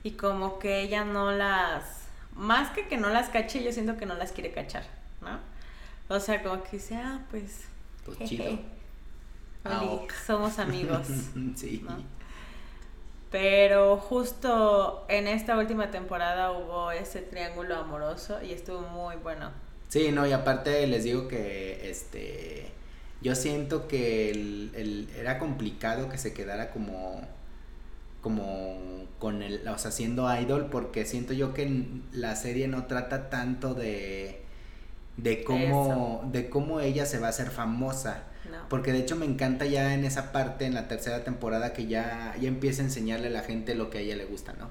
y como que ella no las, más que que no las cache, yo siento que no las quiere cachar, ¿no? O sea, como que dice, ah, pues. Pues chido. Ah, somos amigos. sí. Pero justo en esta última temporada hubo ese triángulo amoroso y estuvo muy bueno. Sí, no, y aparte les digo que este yo siento que el, era complicado que se quedara como como con el, o sea, siendo idol porque siento yo que la serie no trata tanto de de cómo, de cómo ella se va a hacer famosa. Porque de hecho me encanta ya en esa parte, en la tercera temporada, que ya, ya empieza a enseñarle a la gente lo que a ella le gusta, ¿no?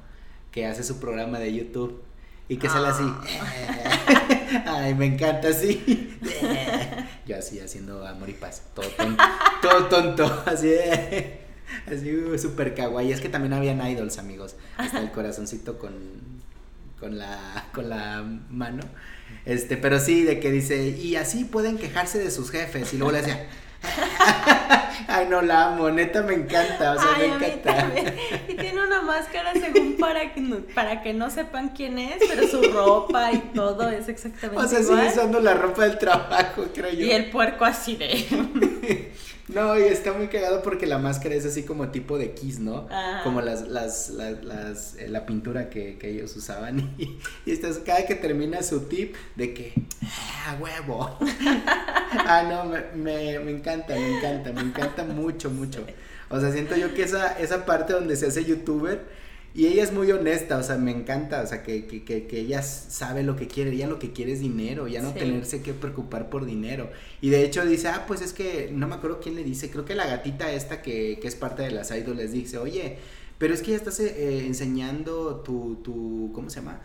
Que hace su programa de YouTube y que sale así. Ah. Ay, me encanta así. Yo así haciendo amor y paz. Todo tonto. todo tonto. Así. Así uh, súper kawaii. Es que también habían idols, amigos. Hasta el corazoncito con, con, la, con la mano. Este, pero sí, de que dice, y así pueden quejarse de sus jefes. Y luego le decía, ay, no la amo, neta me encanta, o sea, me encanta. Y tiene una máscara según para que, no, para que no sepan quién es, pero su ropa y todo es exactamente O sea, sigue usando la ropa del trabajo, creo yo. Y el puerco así de... No, y está muy cagado porque la máscara es así como tipo de Kiss, ¿no? Como las, las, las, eh, la pintura que, ellos usaban. Y, y estás, cada que termina su tip de que, ¡ah, huevo! ah, no, me, me, me, encanta, me encanta, me encanta mucho, mucho. O sea, siento yo que esa, esa parte donde se hace youtuber y ella es muy honesta, o sea, me encanta, o sea, que, que, que, que ella sabe lo que quiere, ella lo que quiere es dinero, ya no tenerse que preocupar por dinero. Y de hecho dice, ah, pues es que, no me acuerdo quién le dice, creo que la gatita esta que, que es parte de las idols dice, oye, pero es que ya estás eh, enseñando tu, tu, ¿cómo se llama?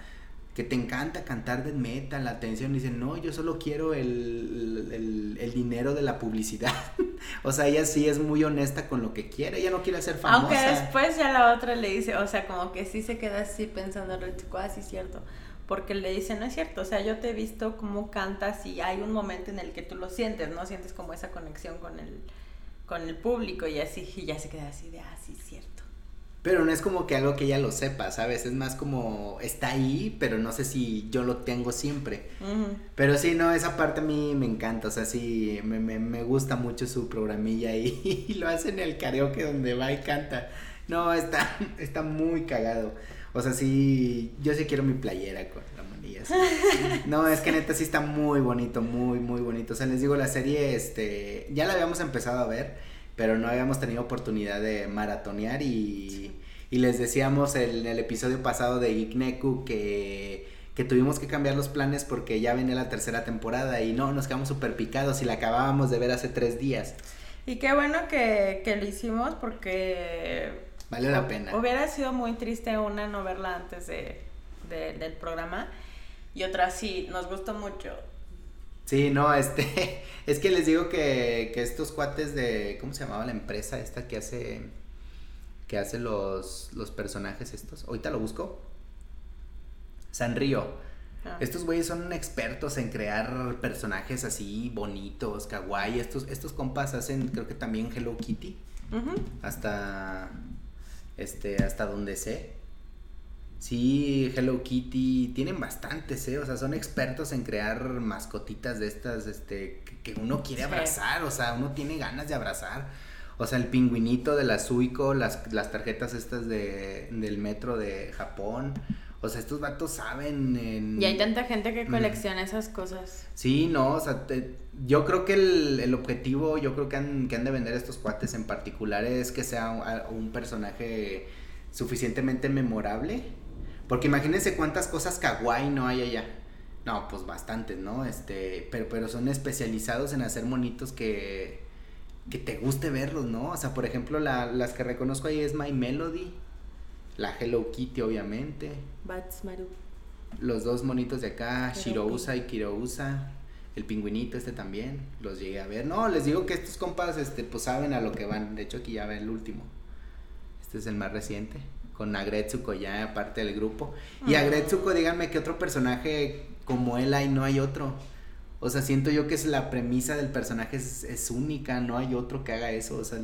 Que te encanta cantar de metal, la atención, dicen, no, yo solo quiero el, el, el, dinero de la publicidad. o sea, ella sí es muy honesta con lo que quiere, ella no quiere ser famosa. Aunque después ya la otra le dice, o sea, como que sí se queda así pensando, ah, sí cierto. Porque le dice, no es cierto, o sea, yo te he visto cómo cantas y hay un momento en el que tú lo sientes, ¿no? Sientes como esa conexión con el, con el público y así, y ya se queda así de, ah, sí cierto. Pero no es como que algo que ella lo sepa, ¿sabes? Es más como está ahí, pero no sé si yo lo tengo siempre. Pero sí, no, esa parte a mí me encanta, o sea, sí, me, me, me gusta mucho su programilla y, y, lo hace en el karaoke donde va y canta. No, está, está muy cagado. O sea, sí, yo sí quiero mi playera con la manilla. No, es que neta sí está muy bonito, muy, muy bonito. O sea, les digo, la serie, este, ya la habíamos empezado a ver pero no habíamos tenido oportunidad de maratonear y, y les decíamos en el episodio pasado de Igneku que, que tuvimos que cambiar los planes porque ya venía la tercera temporada y no, nos quedamos súper picados y la acabábamos de ver hace tres días. Y qué bueno que, que lo hicimos porque... Vale la pena. Hubiera sido muy triste una no verla antes de, de, del programa y otra sí, nos gustó mucho. Sí, no, este, es que les digo que, que estos cuates de, ¿cómo se llamaba la empresa esta que hace, que hace los, los personajes estos? Ahorita lo busco. Sanrio. Ah. Estos güeyes son expertos en crear personajes así bonitos, kawaii. Estos, estos compas hacen, creo que también Hello Kitty. Hasta, este, hasta donde sé. Sí, Hello Kitty, tienen bastantes, ¿eh? O sea, son expertos en crear mascotitas de estas, este, que, uno quiere abrazar, o sea, uno tiene ganas de abrazar. O sea, el pingüinito de la Suico, las, las tarjetas estas de, del metro de Japón. O sea, estos vatos saben en... Y hay tanta gente que colecciona esas cosas. Sí, no, o sea, yo creo que el, el, objetivo, yo creo que han, que han de vender estos cuates en particular es que sea un, un personaje suficientemente memorable porque imagínense cuántas cosas kawaii no hay allá. No, pues bastantes, ¿no? Este, pero, pero son especializados en hacer monitos que, que te guste verlos, ¿no? O sea, por ejemplo, la, las que reconozco ahí es My Melody, la Hello Kitty, obviamente. Bats Maru. Los dos monitos de acá, Shirousa y Kirousa. El pingüinito este también, los llegué a ver. No, les digo que estos compas, este, pues saben a lo que van. De hecho, aquí ya ven el último. Este es el más reciente con Agretsuko ya aparte del grupo. Y Agretsuko, díganme qué otro personaje como él hay, no hay otro. O sea, siento yo que es la premisa del personaje es, única, no hay otro que haga eso. O sea,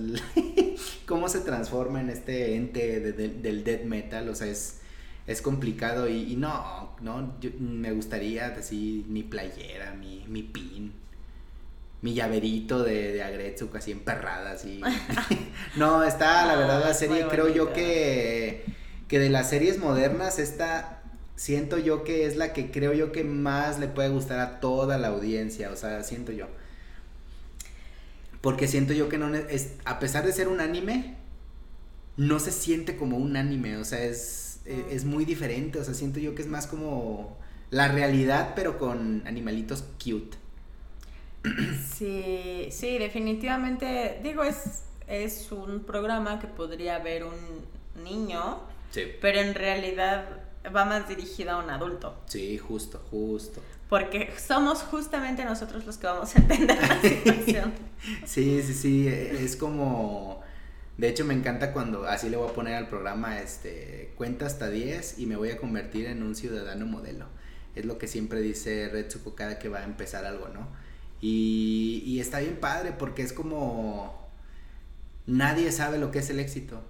cómo se transforma en este ente del death metal, o sea, es, es complicado y, no, no, me gustaría así mi playera, mi, mi pin mi llaverito de, de Agretsuko así emperrada, así. no, está, la verdad, la serie creo yo que, que de las series modernas, esta siento yo que es la que creo yo que más le puede gustar a toda la audiencia, o sea, siento yo. Porque siento yo que no es, a pesar de ser un anime, no se siente como un anime, o sea, es, e, es muy diferente, o sea, siento yo que es más como la realidad, pero con animalitos cute. Sí, sí, definitivamente, digo, es, es un programa que podría ver un niño, pero en realidad va más dirigido a un adulto. Sí, justo, justo. Porque somos justamente nosotros los que vamos a entender la situación. sí, sí, sí, es como... De hecho, me encanta cuando así le voy a poner al programa, este, cuenta hasta 10 y me voy a convertir en un ciudadano modelo. Es lo que siempre dice Retsuko cada que va a empezar algo, ¿no? Y, y está bien padre porque es como nadie sabe lo que es el éxito.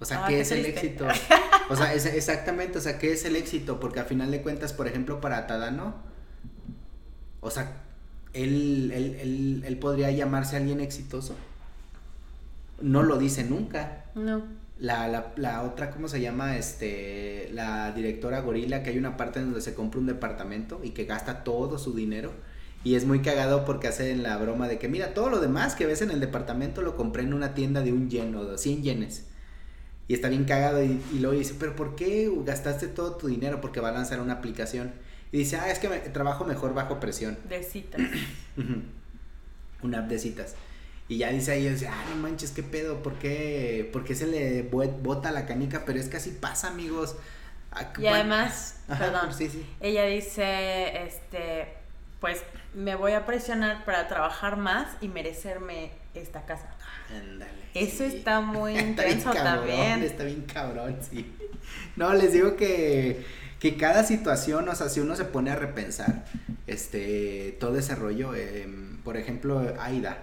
O sea, ah, ¿qué, es el éxito? O sea, es, exactamente, o sea, ¿qué es el éxito? Porque a final de cuentas, por ejemplo, para Tadano, o sea, él, él, él, él podría llamarse alguien exitoso. No lo dice nunca. No. La, la, la, otra, ¿cómo se llama? Este, la directora Gorila, que hay una parte donde se compra un departamento y que gasta todo su dinero Y es muy cagado porque hacen la broma de que, mira, todo lo demás que ves en el departamento lo compré en una tienda de un yen o de 100 yenes. Y está bien cagado y, y luego dice, pero ¿por qué gastaste todo tu dinero? Porque va a lanzar una aplicación. Y dice, ah, es que me, trabajo mejor bajo presión. De citas. una app de citas. Y ya dice ahí, dice, ah, no manches, qué pedo, ¿por qué, ¿por qué se le bota la canica? Pero es que así pasa, amigos. Ah, y además, perdón, ella dice, este, pues me voy a presionar para trabajar más y merecerme esta casa. Ándale. Eso está muy intenso también. Está bien cabrón, sí. No, les digo que, que cada situación, o sea, si uno se pone a repensar, este, todo ese rollo, em, por ejemplo, Aida.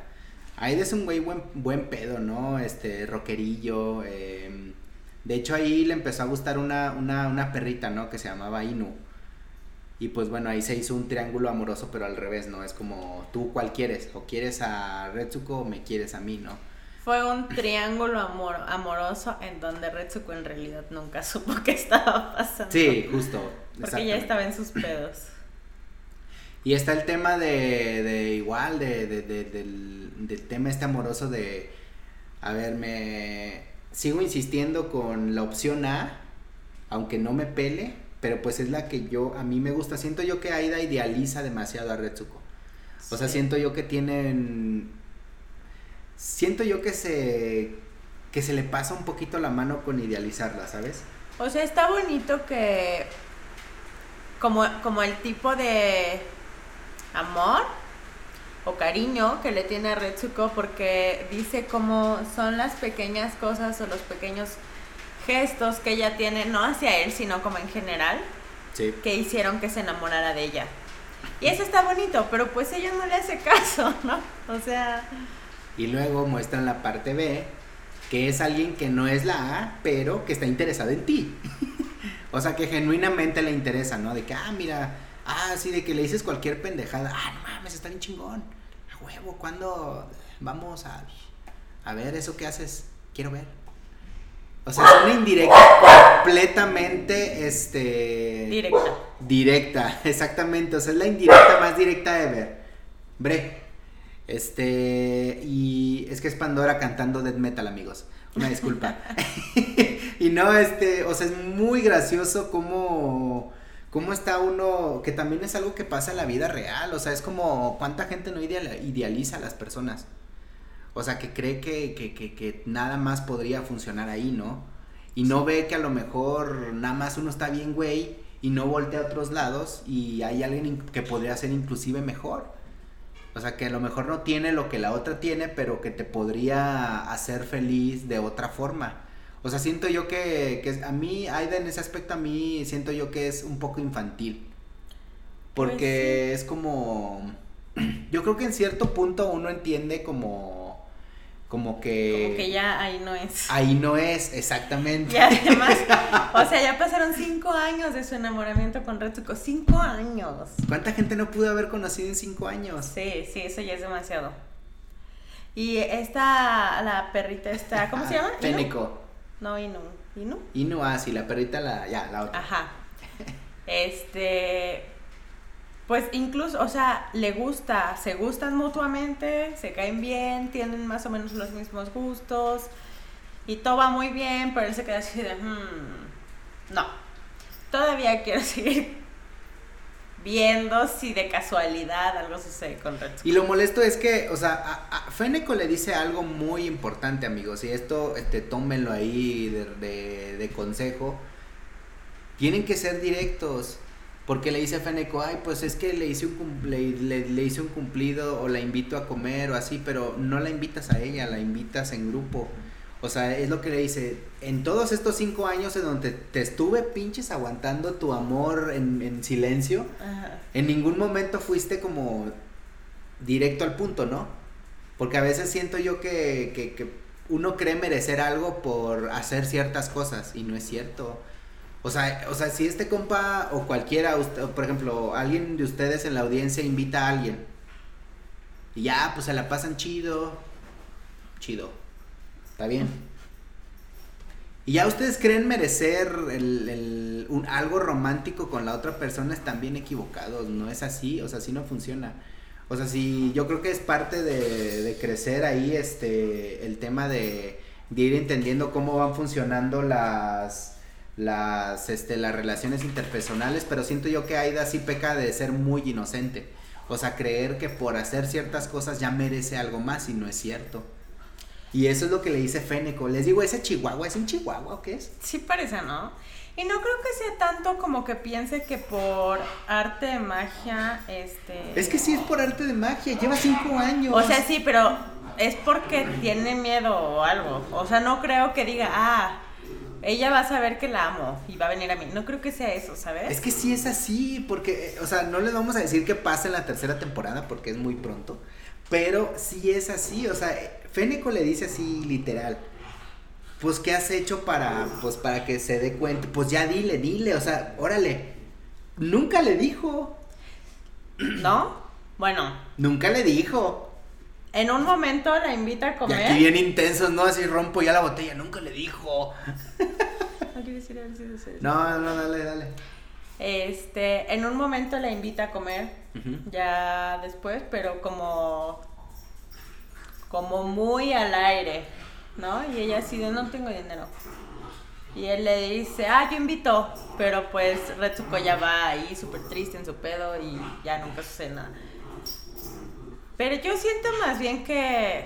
Aida es un güey buen, buen pedo, ¿no? Este, rockerillo, em, de hecho ahí le empezó a gustar una, una, una perrita, ¿no? Que se llamaba Inu. Y pues bueno, ahí se hizo un triángulo amoroso, pero al revés, ¿no? Es como tú cuál quieres, o quieres a Retsuko o me quieres a mí, ¿no? Fue un triángulo amor amoroso en donde Retsuko en realidad nunca supo qué estaba pasando. Sí, justo. Porque ya estaba en sus pedos. Y está el tema de, de igual, de, de, del, del tema este amoroso de, a ver, me sigo insistiendo con la opción A, aunque no me pele, pero pues es la que yo, a mí me gusta. Siento yo que Aida idealiza demasiado a Retsuko. O sea, siento yo que tienen... Siento yo que se... que se le pasa un poquito la mano con idealizarla, ¿sabes? O sea, está bonito que... Como, como el tipo de amor o cariño que le tiene a Retsuko porque dice cómo son las pequeñas cosas o los pequeños gestos que ella tiene, no hacia él, sino como en general, que hicieron que se enamorara de ella. Y eso está bonito, pero pues ella no le hace caso, ¿no? O sea... Y luego muestran la parte B, que es alguien que no es la A, pero que está interesado en ti. o sea, que genuinamente le interesa, ¿no? De que, ah, mira, ah, sí, de que le dices cualquier pendejada, ah, no mames, está bien chingón. A huevo, ¿cuándo vamos a, a ver eso que haces? Quiero ver. O sea, es una indirecta completamente, este... Directa. Directa, exactamente. O sea, es la indirecta más directa de ver. Bre. Este, y es que es Pandora cantando death metal, amigos. Una disculpa. y no, este, o sea, es muy gracioso cómo, cómo está uno, que también es algo que pasa en la vida real. O sea, es como cuánta gente no idealiza a las personas. O sea, que cree que, que, que, que, nada más podría funcionar ahí, ¿no? Y no ve que a lo mejor nada más uno está bien, güey, y no voltea a otros lados y hay alguien que podría ser inclusive mejor. O sea, que a lo mejor no tiene lo que la otra tiene, pero que te podría hacer feliz de otra forma. O sea, siento yo que, que a mí, Aida en ese aspecto a mí siento yo que es un poco infantil. Porque pues es como... Yo creo que en cierto punto uno entiende como como que... Como que ya ahí no es. Ahí no es, exactamente. Y además, o sea, ya pasaron cinco años de su enamoramiento con Retsuko, cinco años. ¿Cuánta gente no pudo haber conocido en cinco años? Sí, sí, eso ya es demasiado. Y esta, la perrita esta, ¿cómo se llama? Feneko. No, Inu. ¿Inu? Inu, ah, sí, la perrita, la, ya, la otra. Ajá. Este, pues incluso, o sea, le gusta, se gustan mutuamente, se caen bien, tienen más o menos los mismos gustos y todo va muy bien, pero él se queda así de, hmm, no, todavía quiero seguir viendo si de casualidad algo sucede con Red Y lo molesto es que, o sea, a, Feneco le dice algo muy importante, amigos, y esto, este, tómenlo ahí de, de consejo. Tienen que ser directos. Porque le dice a Feneco, ay, pues es que le hice, un, le, le, hice un cumplido o la invito a comer o así, pero no la invitas a ella, la invitas en grupo. O sea, es lo que le dice, en todos estos cinco años en donde te estuve pinches aguantando tu amor en, silencio, en ningún momento fuiste como directo al punto, ¿no? Porque a veces siento yo que, que, que uno cree merecer algo por hacer ciertas cosas y no es cierto. O sea, o sea, si este compa o cualquiera, por ejemplo, alguien de ustedes en la audiencia invita a alguien y ya, pues se la pasan chido, chido, está bien. Y ya ustedes creen merecer el, algo romántico con la otra persona, están bien equivocados, no es así, o sea, así no funciona. O sea, sí, yo creo que es parte de, de crecer ahí, este, el tema de, de ir entendiendo cómo van funcionando las, las, este, las relaciones interpersonales, pero siento yo que Aida sí peca de ser muy inocente. O sea, creer que por hacer ciertas cosas ya merece algo más y no es cierto. Y eso es lo que le dice Féneco. Les digo, ¿ese chihuahua es un chihuahua o qué es? Sí parece, ¿no? Y no creo que sea tanto como que piense que por arte de magia, este... Es que sí es por arte de magia, lleva cinco años. O sea, sí, pero es porque tiene miedo o algo. O sea, no creo que diga, ah, ella va a saber que la amo y va a venir a mí. No creo que sea eso, ¿sabes? Es que sí es así, porque, o sea, no les vamos a decir que pasa en la tercera temporada porque es muy pronto, pero sí es así, o sea, Fénico le dice así literal. Pues, ¿qué has hecho para, pues, para que se dé cuenta? Pues ya dile, dile, o sea, órale. Nunca le dijo. ¿No? Bueno. Nunca le dijo. En un momento la invita a comer. Y aquí bien intensos, ¿no? Así rompo ya la botella. Nunca le dijo. No, no, dale, dale. Este, en un momento la invita a comer. Ya después, pero como. Como muy al aire. ¿No? Y ella así de no tengo dinero. Y él le dice, ah, yo invito. Pero pues Retsuko ya va ahí súper triste en su pedo y ya nunca sucede nada. Pero yo siento más bien que.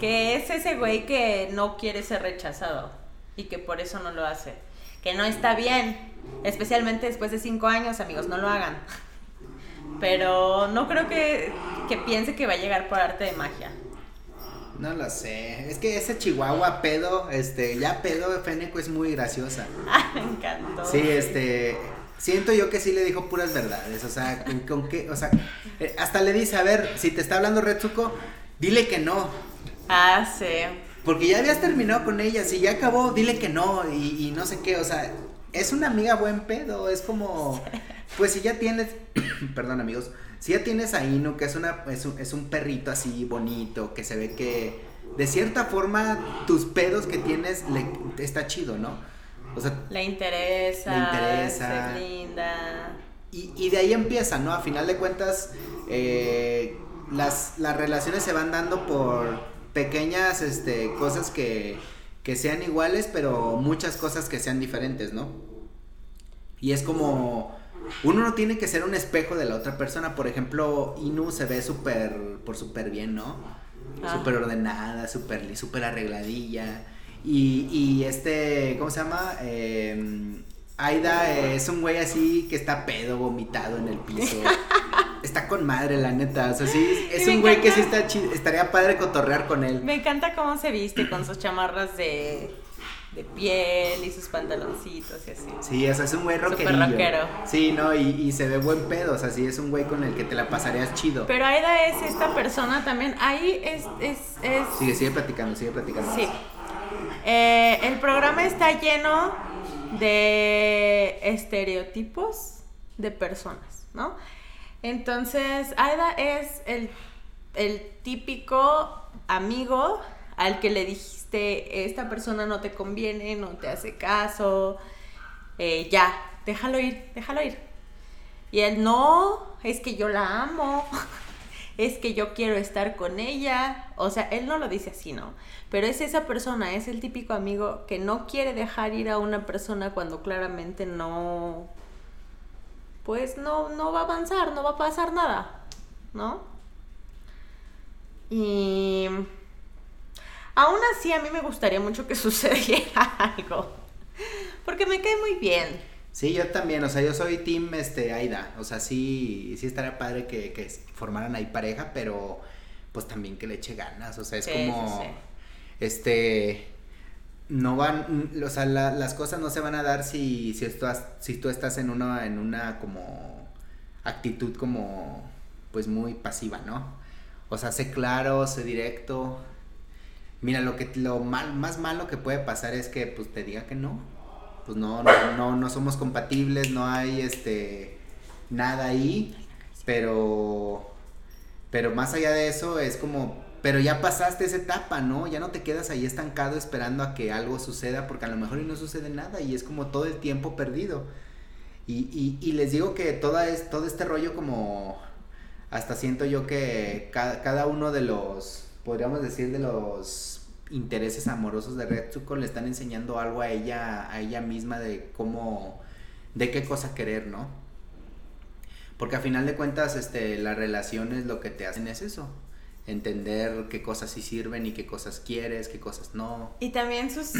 que es ese güey que no quiere ser rechazado y que por eso no lo hace. Que no está bien, especialmente después de cinco años, amigos, no lo hagan. Pero no creo que, que piense que va a llegar por arte de magia. No lo sé. Es que ese chihuahua pedo, este, ya pedo de Fénico es muy graciosa. Ah, me encantó. Sí, este, siento yo que sí le dijo puras verdades, o sea, con, qué, o sea, eh, hasta le dice, a ver, si te está hablando Retsuko, dile que no. Ah, sí. Porque ya habías terminado con ella, si ya acabó, dile que no y, y no sé qué, o sea, es una amiga buen pedo, es como, pues si ya tienes, perdón amigos, si ya tienes a Inu, que es, una, es, un, es un perrito así bonito, que se ve que de cierta forma tus pedos que tienes le, está chido, ¿no? O sea, le interesa, le interesa. Es linda. Y, y, de ahí empieza, ¿no? A final de cuentas, eh, las, las relaciones se van dando por pequeñas este, cosas que, que sean iguales, pero muchas cosas que sean diferentes, ¿no? Y es como, uno no tiene que ser un espejo de la otra persona. Por ejemplo, Inu se ve súper, por súper bien, ¿no? Ah. Súper ordenada, súper super arregladilla. Y, y este, ¿cómo se llama? Eh, Aida es un güey así que está pedo, vomitado en el piso. está con madre, la neta. O sea, sí, es un güey que sí está chido. Estaría padre cotorrear con él. Me encanta cómo se viste con sus chamarras de, de piel y sus pantaloncitos y así. Sí, o sea, es un güey rockerillo. rockero. Sí, no, y, y, se ve buen pedo. O sea, sí, es un güey con el que te la pasarías chido. Pero Aida es esta persona también. Ahí es. es, es... Sigue, sigue platicando, sigue platicando. Sí. Eh, el programa está lleno de estereotipos de personas, ¿no? Entonces, Aida es el, típico amigo al que le dijiste, esta persona no te conviene, no te hace caso, eh, ya, déjalo ir, déjalo ir. Y él, no, es que yo la amo, es que yo quiero estar con ella. O sea, él no lo dice así, ¿no? Pero es esa persona, es el típico amigo que no quiere dejar ir a una persona cuando claramente no, pues no, no va a avanzar, no va a pasar nada, ¿no? Y aún así a mí me gustaría mucho que sucediera algo, porque me cae muy bien. Sí, yo también, o sea, yo soy team este, Aida, o sea, sí, sí estaría padre que, que formaran ahí pareja, pero pues también que le eche ganas, o sea, es como, este, no van, o sea, las cosas no se van a dar si, si, estás, si tú estás en una, en una como actitud como, pues muy pasiva, ¿no? O sea, sé claro, sé directo. Mira, lo que, lo mal, más malo que puede pasar es que, pues, te diga que no pues no, no, no, somos compatibles, no hay este nada ahí, pero, pero más allá de eso es como, pero ya pasaste esa etapa, ¿no? Ya no te quedas ahí estancado esperando a que algo suceda, porque a lo mejor no sucede nada y es como todo el tiempo perdido. Y, y, les digo que toda es, todo este rollo como hasta siento yo que cada, uno de los, podríamos decir, de los intereses amorosos de Retsuko le están enseñando algo a ella, a ella misma de cómo, de qué cosa querer, ¿no? Porque a final de cuentas, este, las relaciones lo que te hacen es eso, entender qué cosas sí sirven y qué cosas quieres, qué cosas no. Y también sus,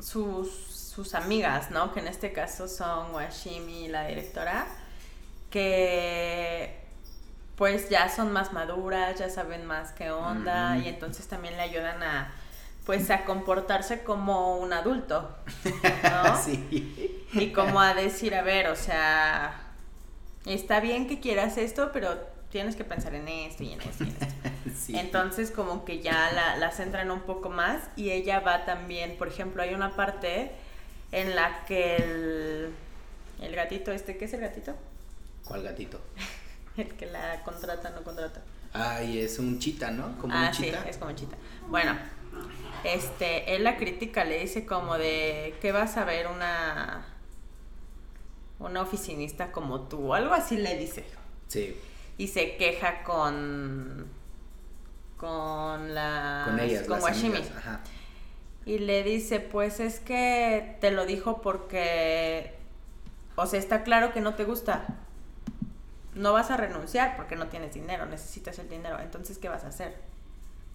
sus, sus amigas, ¿no? Que en este caso son Washimi y la directora, que pues ya son más maduras, ya saben más qué onda y entonces también le ayudan a pues a comportarse como un adulto, ¿no? sí. Y como a decir, a ver, o sea, está bien que quieras esto, pero tienes que pensar en esto y en esto y en esto. Entonces como que ya la, la centran un poco más y ella va también, por ejemplo, hay una parte en la que el, el gatito este, ¿qué es el gatito? ¿Cuál gatito? el que la contrata, no contrata. Ay, es un chita, ¿no? Como ah, un chita. sí, es como un chita. Bueno, este, él la crítica le dice como de, ¿qué vas a ver una una oficinista como tú? O algo así le dice. Sí. Y se queja con con la con ellas, con Washimi. Ajá. Y le dice, pues es que te lo dijo porque, o sea, está claro que no te gusta no vas a renunciar porque no tienes dinero, necesitas el dinero. Entonces, ¿qué vas a hacer?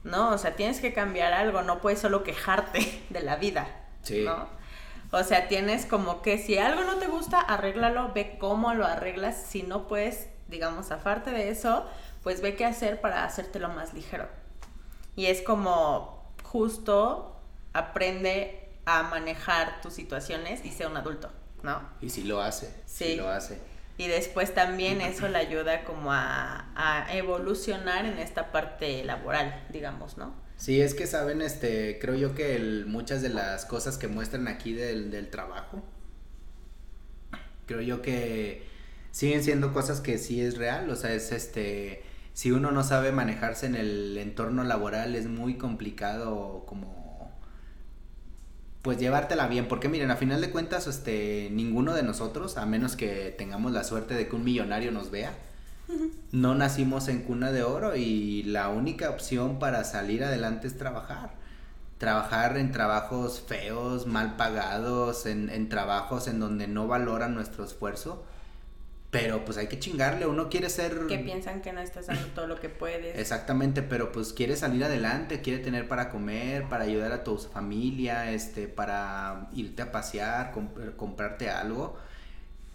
No, o sea, tienes que cambiar algo, no puedes solo quejarte de la vida. Sí. ¿no? O sea, tienes como que si algo no te gusta, arréglalo, ve cómo lo arreglas. Si no puedes, digamos, zafarte de eso, pues ve qué hacer para hacértelo más ligero. Y es como justo aprende a manejar tus situaciones y sea un adulto, ¿no? Y si lo hace, sí. si lo hace y después también eso le ayuda como a, evolucionar en esta parte laboral, digamos, ¿no? Sí, es que saben, este, creo yo que muchas de las cosas que muestran aquí del, del trabajo, creo yo que siguen siendo cosas que sí es real, o sea, es este, si uno no sabe manejarse en el entorno laboral es muy complicado como pues llevártela bien, porque miren, a final de cuentas, este, ninguno de nosotros, a menos que tengamos la suerte de que un millonario nos vea, no nacimos en cuna de oro y la única opción para salir adelante es trabajar. Trabajar en trabajos feos, mal pagados, en, en trabajos en donde no valoran nuestro esfuerzo pero pues hay que chingarle, uno quiere ser... Que piensan que no estás dando todo lo que puedes. Exactamente, pero pues quiere salir adelante, quiere tener para comer, para ayudar a tu familia, este, para irte a pasear, comprarte algo.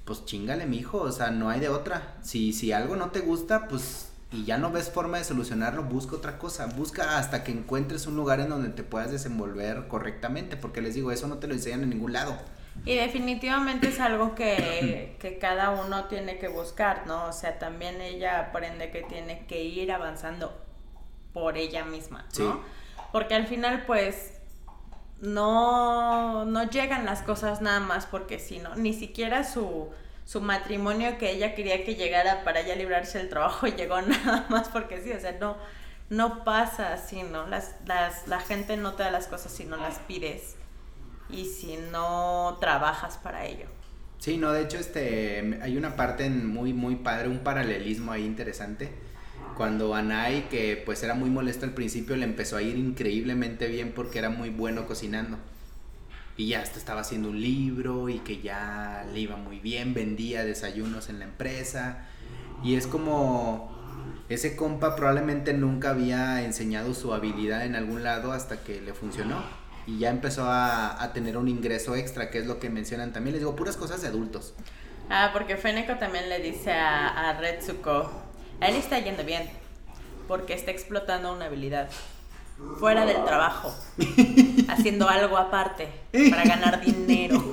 Pues chingale, mijo, o sea, no hay de otra. Si, si algo no te gusta, pues y ya no ves forma de solucionarlo, busca otra cosa, busca hasta que encuentres un lugar en donde te puedas desenvolver correctamente, porque les digo, eso no te lo enseñan en ningún lado. Y definitivamente es algo que, que, cada uno tiene que buscar, ¿no? O sea, también ella aprende que tiene que ir avanzando por ella misma, ¿no? Porque al final, pues, no, no llegan las cosas nada más porque si no, ni siquiera su, su matrimonio que ella quería que llegara para ya librarse del trabajo llegó nada más porque sí, o sea, no, no pasa así, ¿no? Las, las, la gente no te da las cosas si no las pides y si no trabajas para ello. Sí, no, de hecho este hay una parte muy muy padre, un paralelismo ahí interesante. Cuando Anai, que pues era muy molesto al principio, le empezó a ir increíblemente bien porque era muy bueno cocinando. Y ya hasta estaba haciendo un libro y que ya le iba muy bien, vendía desayunos en la empresa. Y es como ese compa probablemente nunca había enseñado su habilidad en algún lado hasta que le funcionó y ya empezó a, tener un ingreso extra, que es lo que mencionan también. Les digo, puras cosas de adultos. Ah, porque Feneko también le dice a, a Retsuko, a él está yendo bien, porque está explotando una habilidad fuera del trabajo, haciendo algo aparte para ganar dinero.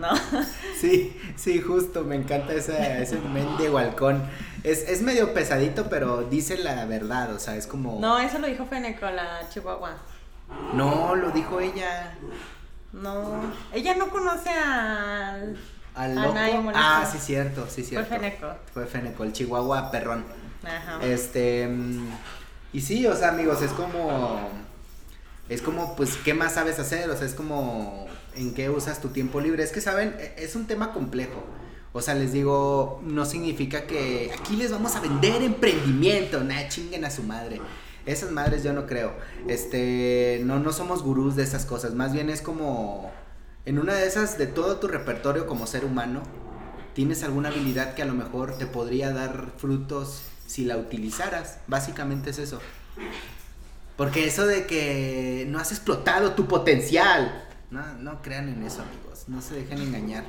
¿No? Sí, sí, justo, me encanta ese, ese mendigo halcón. Es, es medio pesadito, pero dice la verdad, o sea, es como... No, eso lo dijo Feneko, la chihuahua. No, lo dijo ella. No, ella no conoce al... ¿Al loco? Ah, sí, cierto, sí, cierto. Fue Feneco. Fue Feneco, el chihuahua perrón. Ajá. Este... Y sí, o sea, amigos, es como... Es como, pues, ¿qué más sabes hacer? O sea, es como... ¿En qué usas tu tiempo libre? Es que, ¿saben? E, es un tema complejo. O sea, les digo, no significa que aquí les vamos a vender emprendimiento, nada, chinguen a su madre. Esas madres yo no creo. Este, no, no somos gurús de esas cosas. Más bien es como, en una de esas, de todo tu repertorio como ser humano, tienes alguna habilidad que a lo mejor te podría dar frutos si la utilizaras. Básicamente es eso. Porque eso de que no has explotado tu potencial. No, no crean en eso, amigos. No se dejen engañar.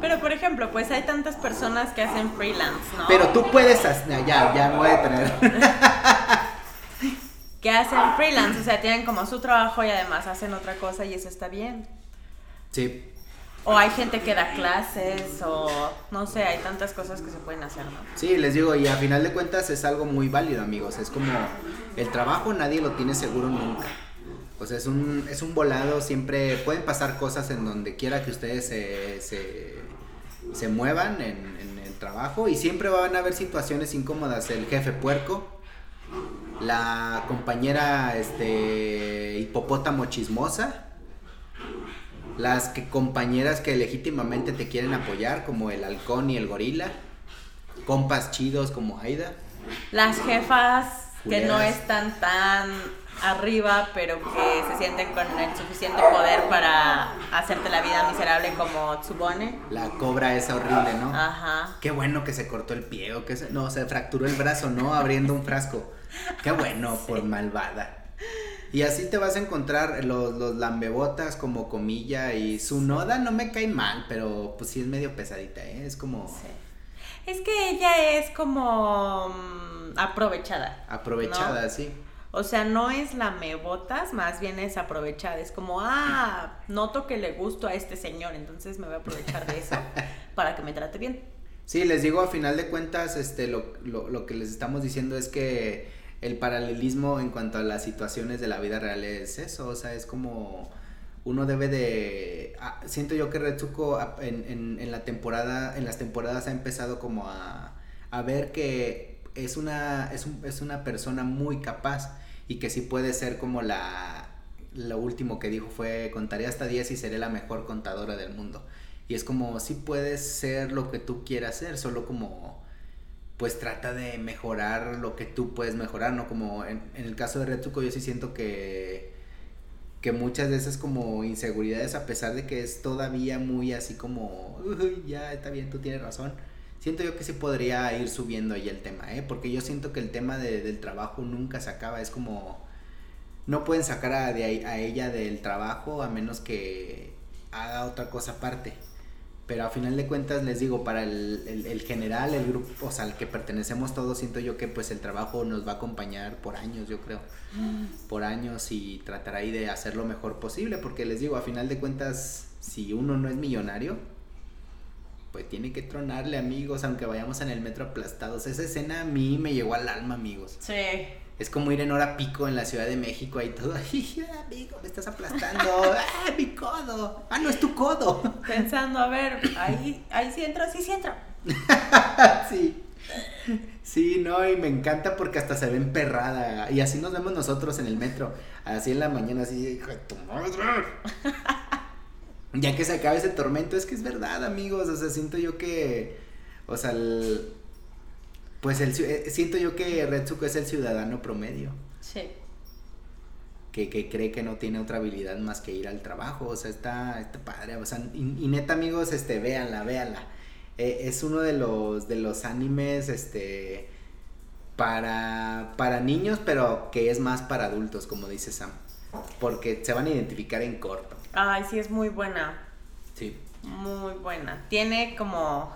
Pero por ejemplo, pues hay tantas personas que hacen freelance, ¿no? Pero tú puedes hacer. Ya, ya me voy a detener. que hacen freelance, o sea, tienen como su trabajo y además hacen otra cosa y eso está bien. Sí. O hay gente que da clases, o no sé, hay tantas cosas que se pueden hacer, ¿no? Sí, les digo, y a final de cuentas es algo muy válido, amigos. Es como el trabajo nadie lo tiene seguro nunca. O sea, es un, es un volado, siempre pueden pasar cosas en donde quiera que ustedes se, se, se muevan en, en el trabajo y siempre van a haber situaciones incómodas. El jefe puerco, la compañera este, hipopótamo chismosa, las que, compañeras que legítimamente te quieren apoyar, como el halcón y el gorila, compas chidos como Aida. Las jefas que no están tan arriba, pero que se sienten con el suficiente poder para hacerte la vida miserable como Tsubone. La cobra esa horrible, ¿no? Ajá. Qué bueno que se cortó el pie o que se... No, se fracturó el brazo, ¿no? Abriendo un frasco. Qué bueno por malvada. Y así te vas a encontrar los, los lambebotas como Comilla y su noda no me cae mal, pero pues sí es medio pesadita, ¿eh? Es como Sí. Es que ella es como mm, aprovechada. aprovechada, ¿no? sí. O sea, no es la me botas, más bien es aprovechada. Es como, ah, noto que le gusto a este señor, entonces me voy a aprovechar de eso para que me trate bien. Sí, les digo, a final de cuentas, este, lo, lo, lo que les estamos diciendo es que el paralelismo en cuanto a las situaciones de la vida real es eso, o sea, es como uno debe de... ah, siento yo que Retsuko en, en, en la temporada, en las temporadas ha empezado como a, a ver que es una, es, un- es una persona muy capaz y que sí puede ser como la... Lo último que dijo fue, contaré hasta 10 y seré la mejor contadora del mundo. Y es como, sí puedes ser lo que tú quieras ser, solo como, pues trata de mejorar lo que tú puedes mejorar, ¿no? Como en, en el caso de Retsuko yo sí siento que, que muchas esas como inseguridades, a pesar de que es todavía muy así como, "Uy, ya está bien, tú tienes razón. Siento yo que sí podría ir subiendo ahí el tema, ¿eh? Porque yo siento que el tema de- del trabajo nunca se acaba, es como, no pueden sacar a, de a ella del trabajo a menos que haga otra cosa aparte. Pero a final de cuentas les digo, para el, el- el general, el grupo, o sea, al que pertenecemos todos, siento yo que pues el trabajo nos va a acompañar por años, yo creo. Por años y tratar ahí de hacer lo mejor posible, porque les digo, a final de cuentas, si uno no es millonario, pues tiene que tronarle amigos, aunque vayamos en el metro aplastados. Esa escena a mí me llegó al alma, amigos. Sí. Es como ir en hora pico en la Ciudad de México ahí todo. Amigo, me estás aplastando. ¡Ah, mi codo! ¡Ah, no es tu codo! Pensando, a ver, ahí, ahí sí entra, sí, sí entra. sí. Sí, no, y me encanta porque hasta se ve emperrada. Y así nos vemos nosotros en el metro. Así en la mañana, así, hijo de tu madre. Ya que se acabe ese tormento, es que es verdad, amigos. O sea, siento yo que. O sea, el- pues el, eh, siento yo que Retsuko es el ciudadano promedio. Sí. que, que cree que no tiene otra habilidad más que ir al trabajo. O sea, está, está padre. O sea, y, y neta, amigos, este, véanla, véanla. Eh, es uno de los, de los animes, este, para, para niños, pero que es más para adultos, como dice Sam. Porque se van a identificar en corto. Ay, sí, es muy buena. Sí. Muy buena. Tiene como.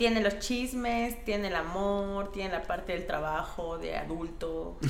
Tiene los chismes, tiene el amor, tiene la parte del trabajo, de adulto.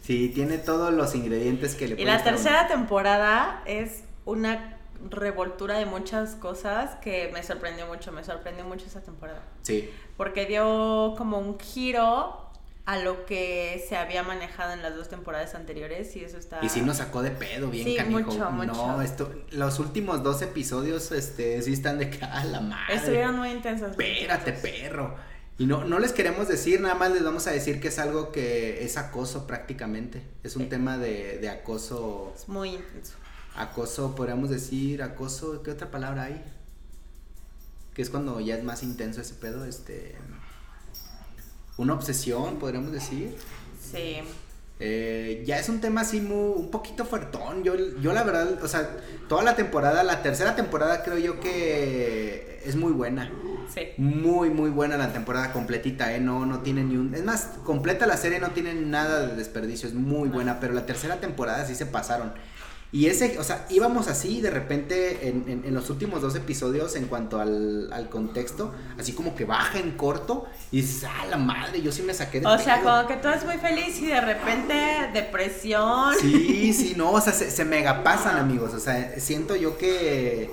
Sí, tiene todos los ingredientes que le Y la tercera temporada es una revoltura de muchas cosas que me sorprendió mucho, me sorprendió mucho esa temporada. Sí. Porque dio como un giro a lo que se había manejado en las dos temporadas anteriores y eso está... Y sí nos sacó de pedo bien Sí, canijo. mucho, No, mucho. esto, los últimos dos episodios, este, sí están de que a la madre. Estuvieron muy intensos. Espérate, perro. Y no, no les queremos decir, nada más les vamos a decir que es algo que es acoso prácticamente. Es un Sí. tema de, de acoso. Es muy intenso. Acoso, podríamos decir, acoso, ¿qué otra palabra hay? que es cuando ya es más intenso ese pedo, este... Una obsesión, podríamos decir. Sí. Eh, ya es un tema así muy, un poquito fuertón. Yo, yo la verdad, o sea, toda la temporada, la tercera temporada creo yo que es muy buena. Sí. Muy, muy buena la temporada completita, ¿eh? No, no tiene ni un... Es más, completa la serie no tiene nada de desperdicio, es muy buena, pero la tercera temporada sí se pasaron. Y ese, o sea, íbamos así de repente en, en, los últimos dos episodios en cuanto al, al, contexto, así como que baja en corto y dices, ah, la madre, yo sí me saqué de O sea, como que todo es muy feliz y de repente depresión. Sí, sí, no, o sea, se, se mega pasan, amigos, o sea, siento yo que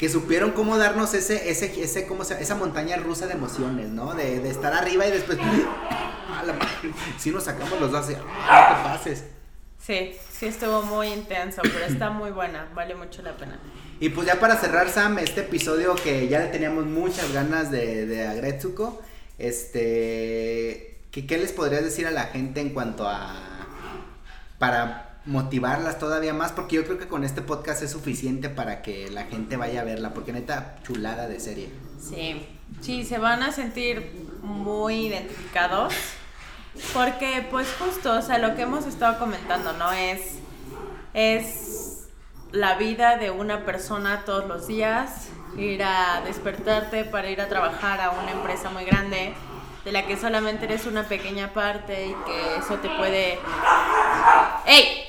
que supieron cómo darnos ese, ese, ese, ¿cómo se, esa montaña rusa de emociones, ¿no? De, de estar arriba y después, ah, la madre, si nos sacamos los dos, ah, no te pases. Sí, sí estuvo muy intenso, pero está muy buena, vale mucho la pena. Y pues ya para cerrar, Sam, este episodio que ya le teníamos muchas ganas de, de Agretsuko, este, ¿qué, ¿qué les podrías decir a la gente en cuanto a, para motivarlas todavía más? Porque yo creo que con este podcast es suficiente para que la gente vaya a verla, porque neta, chulada de serie. Sí, sí, se van a sentir muy identificados porque pues justo, o sea, lo que hemos estado comentando, ¿no? Es, es la vida de una persona todos los días, ir a despertarte para ir a trabajar a una empresa muy grande, de la que solamente eres una pequeña parte y que eso te puede... ¡Ey!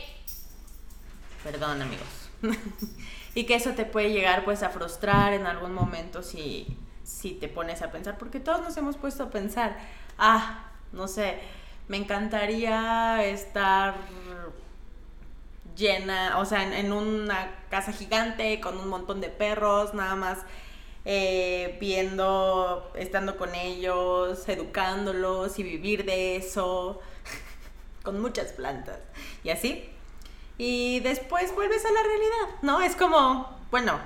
Perdón amigos. y que eso te puede llegar pues a frustrar en algún momento si, si te pones a pensar, porque todos nos hemos puesto a pensar, ah, no sé, me encantaría estar llena, o sea, en, una casa gigante con un montón de perros, nada más eh, viendo, estando con ellos, educándolos y vivir de eso, con muchas plantas y así. Y después vuelves a la realidad, ¿no? Es como, bueno,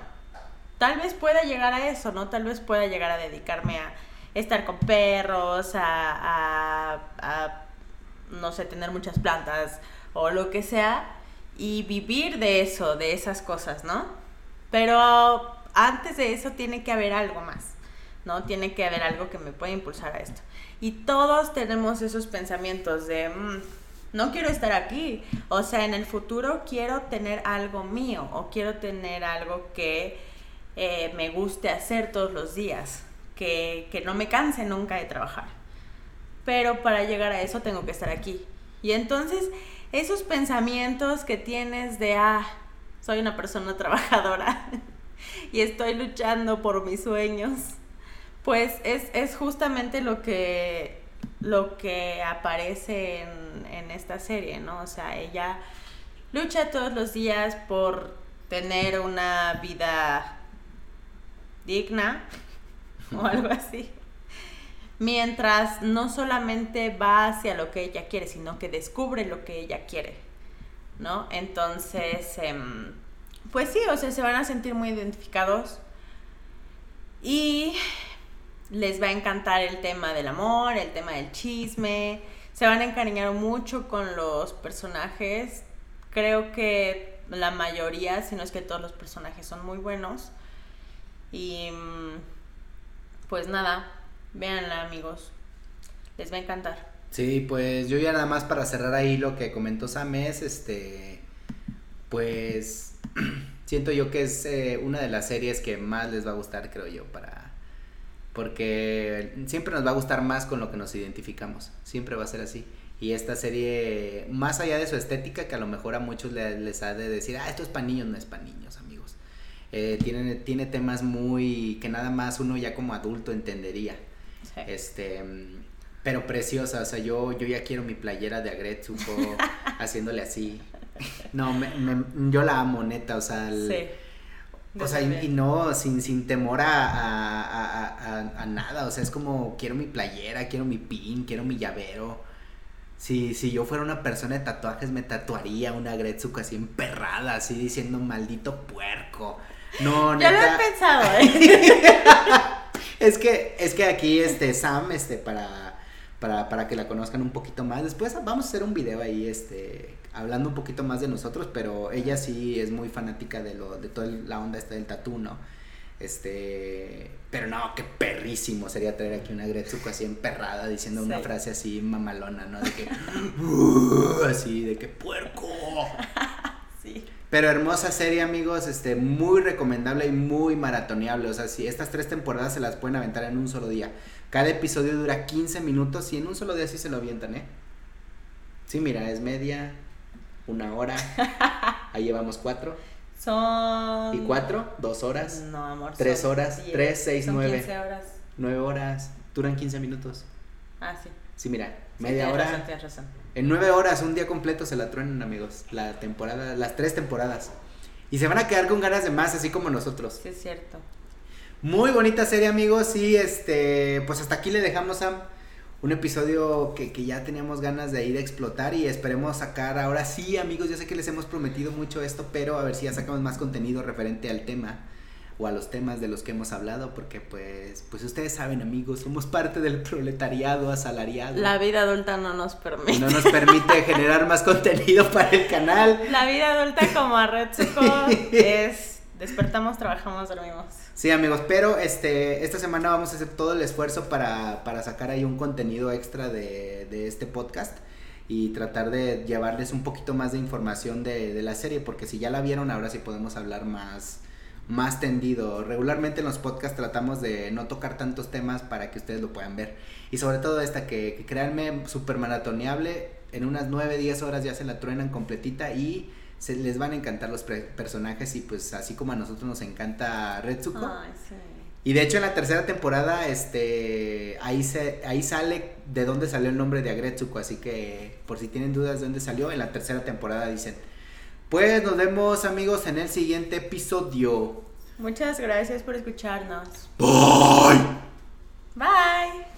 tal vez pueda llegar a eso, ¿no? Tal vez pueda llegar a dedicarme a estar con perros, a, no sé, tener muchas plantas o lo que sea y vivir de eso, de esas cosas, ¿no? Pero antes de eso tiene que haber algo más, ¿no? Tiene que haber algo que me pueda impulsar a esto. Y todos tenemos esos pensamientos de, mm, no quiero estar aquí, o sea, en el futuro quiero tener algo mío o quiero tener algo que eh, me guste hacer todos los días que, no me canse nunca de trabajar. Pero para llegar a eso tengo que estar aquí. Y entonces esos pensamientos que tienes de, ah, soy una persona trabajadora y estoy luchando por mis sueños, pues es, justamente lo que, lo que aparece en, en, esta serie, ¿no? O sea, ella lucha todos los días por tener una vida digna, o algo así. Mientras no solamente va hacia lo que ella quiere, sino que descubre lo que ella quiere, ¿no? Entonces, em, pues sí, o sea, se van a sentir muy identificados y les va a encantar el tema del amor, el tema del chisme, se van a encariñar mucho con los personajes. Creo que la mayoría, si no es que todos los personajes son muy buenos. Y mm, pues nada, véanla amigos, les va a encantar. Sí, pues yo ya nada más para cerrar ahí lo que comentó Sam es, este, pues siento yo que es eh, una de las series que más les va a gustar, creo yo, para, porque siempre nos va a gustar más con lo que nos identificamos, siempre va a ser así. Y esta serie, más allá de su estética, que a lo mejor a muchos les, ha de decir, ah, esto es para niños, no es para niños. Eh, tiene, tiene temas muy que nada más uno ya como adulto entendería. Este, pero preciosa, o sea, yo, yo ya quiero mi playera de Agretsuko haciéndole así. No, me, yo la amo, neta, o sea, o sea, y, no, sin, sin temor a, a, a, nada, o sea, es como, quiero mi playera, quiero mi pin, quiero mi llavero. Si, si yo fuera una persona de tatuajes, me tatuaría una Gretsuko así emperrada, así diciendo maldito puerco. No, Ya lo he pensado, ¿eh? es que, es que aquí, este, Sam, este, para, para, para que la conozcan un poquito más. Después vamos a hacer un video ahí, este, hablando un poquito más de nosotros, pero ella sí es muy fanática de lo, de toda la onda esta del tatú, ¿no? Este, pero no, qué perrísimo sería traer aquí una Gretsuko así emperrada diciendo una frase así mamalona, ¿no? De que, uh, así, de que puerco. Sí. Pero hermosa serie, amigos, este, muy recomendable y muy maratoneable. O sea, si estas tres temporadas se las pueden aventar en un solo día. Cada episodio dura 15 minutos y en un solo día sí se lo avientan, ¿eh? Sí, mira, es media, una hora. Ahí llevamos cuatro. Son. ¿Y cuatro? ¿Dos horas? No, amor. ¿Tres horas? ¿Tres, seis, son nueve? 15 horas. Nueve horas. Duran 15 minutos. Ah, sí. Sí, mira, media hora. Razón, tienes razón. En nueve horas, un día completo se la truenan, amigos. La temporada, las tres temporadas. Y se van a quedar con ganas de más, así como nosotros. Sí, es cierto. Muy bonita serie, amigos. Y este, pues hasta aquí le dejamos a un episodio que, que, ya teníamos ganas de ir a explotar y esperemos sacar ahora sí, amigos. Yo sé que les hemos prometido mucho esto, pero a ver si ya sacamos más contenido referente al tema o a los temas de los que hemos hablado, porque pues, pues ustedes saben, amigos, somos parte del proletariado asalariado. La vida adulta no nos permite. No nos permite generar más contenido para el canal. La vida adulta como a Retsuko es despertamos, trabajamos, dormimos. Sí, amigos, pero este, esta semana vamos a hacer todo el esfuerzo para, para sacar ahí un contenido extra de, de, este podcast y tratar de llevarles un poquito más de información de, de, la serie, porque si ya la vieron, ahora sí podemos hablar más, más tendido. Regularmente en los podcasts tratamos de no tocar tantos temas para que ustedes lo puedan ver. Y sobre todo esta que, que créanme, súper maratoneable, en unas 9, 10 horas ya se la truenan completita y se les van a encantar los personajes y pues así como a nosotros nos encanta Retsuko. Ay, sí. Y de hecho en la tercera temporada, este, ahí se, ahí sale de dónde salió el nombre de Agretsuko, así que por si tienen dudas de dónde salió, en la tercera temporada dicen. Pues nos vemos amigos en el siguiente episodio. Muchas gracias por escucharnos. Bye. Bye.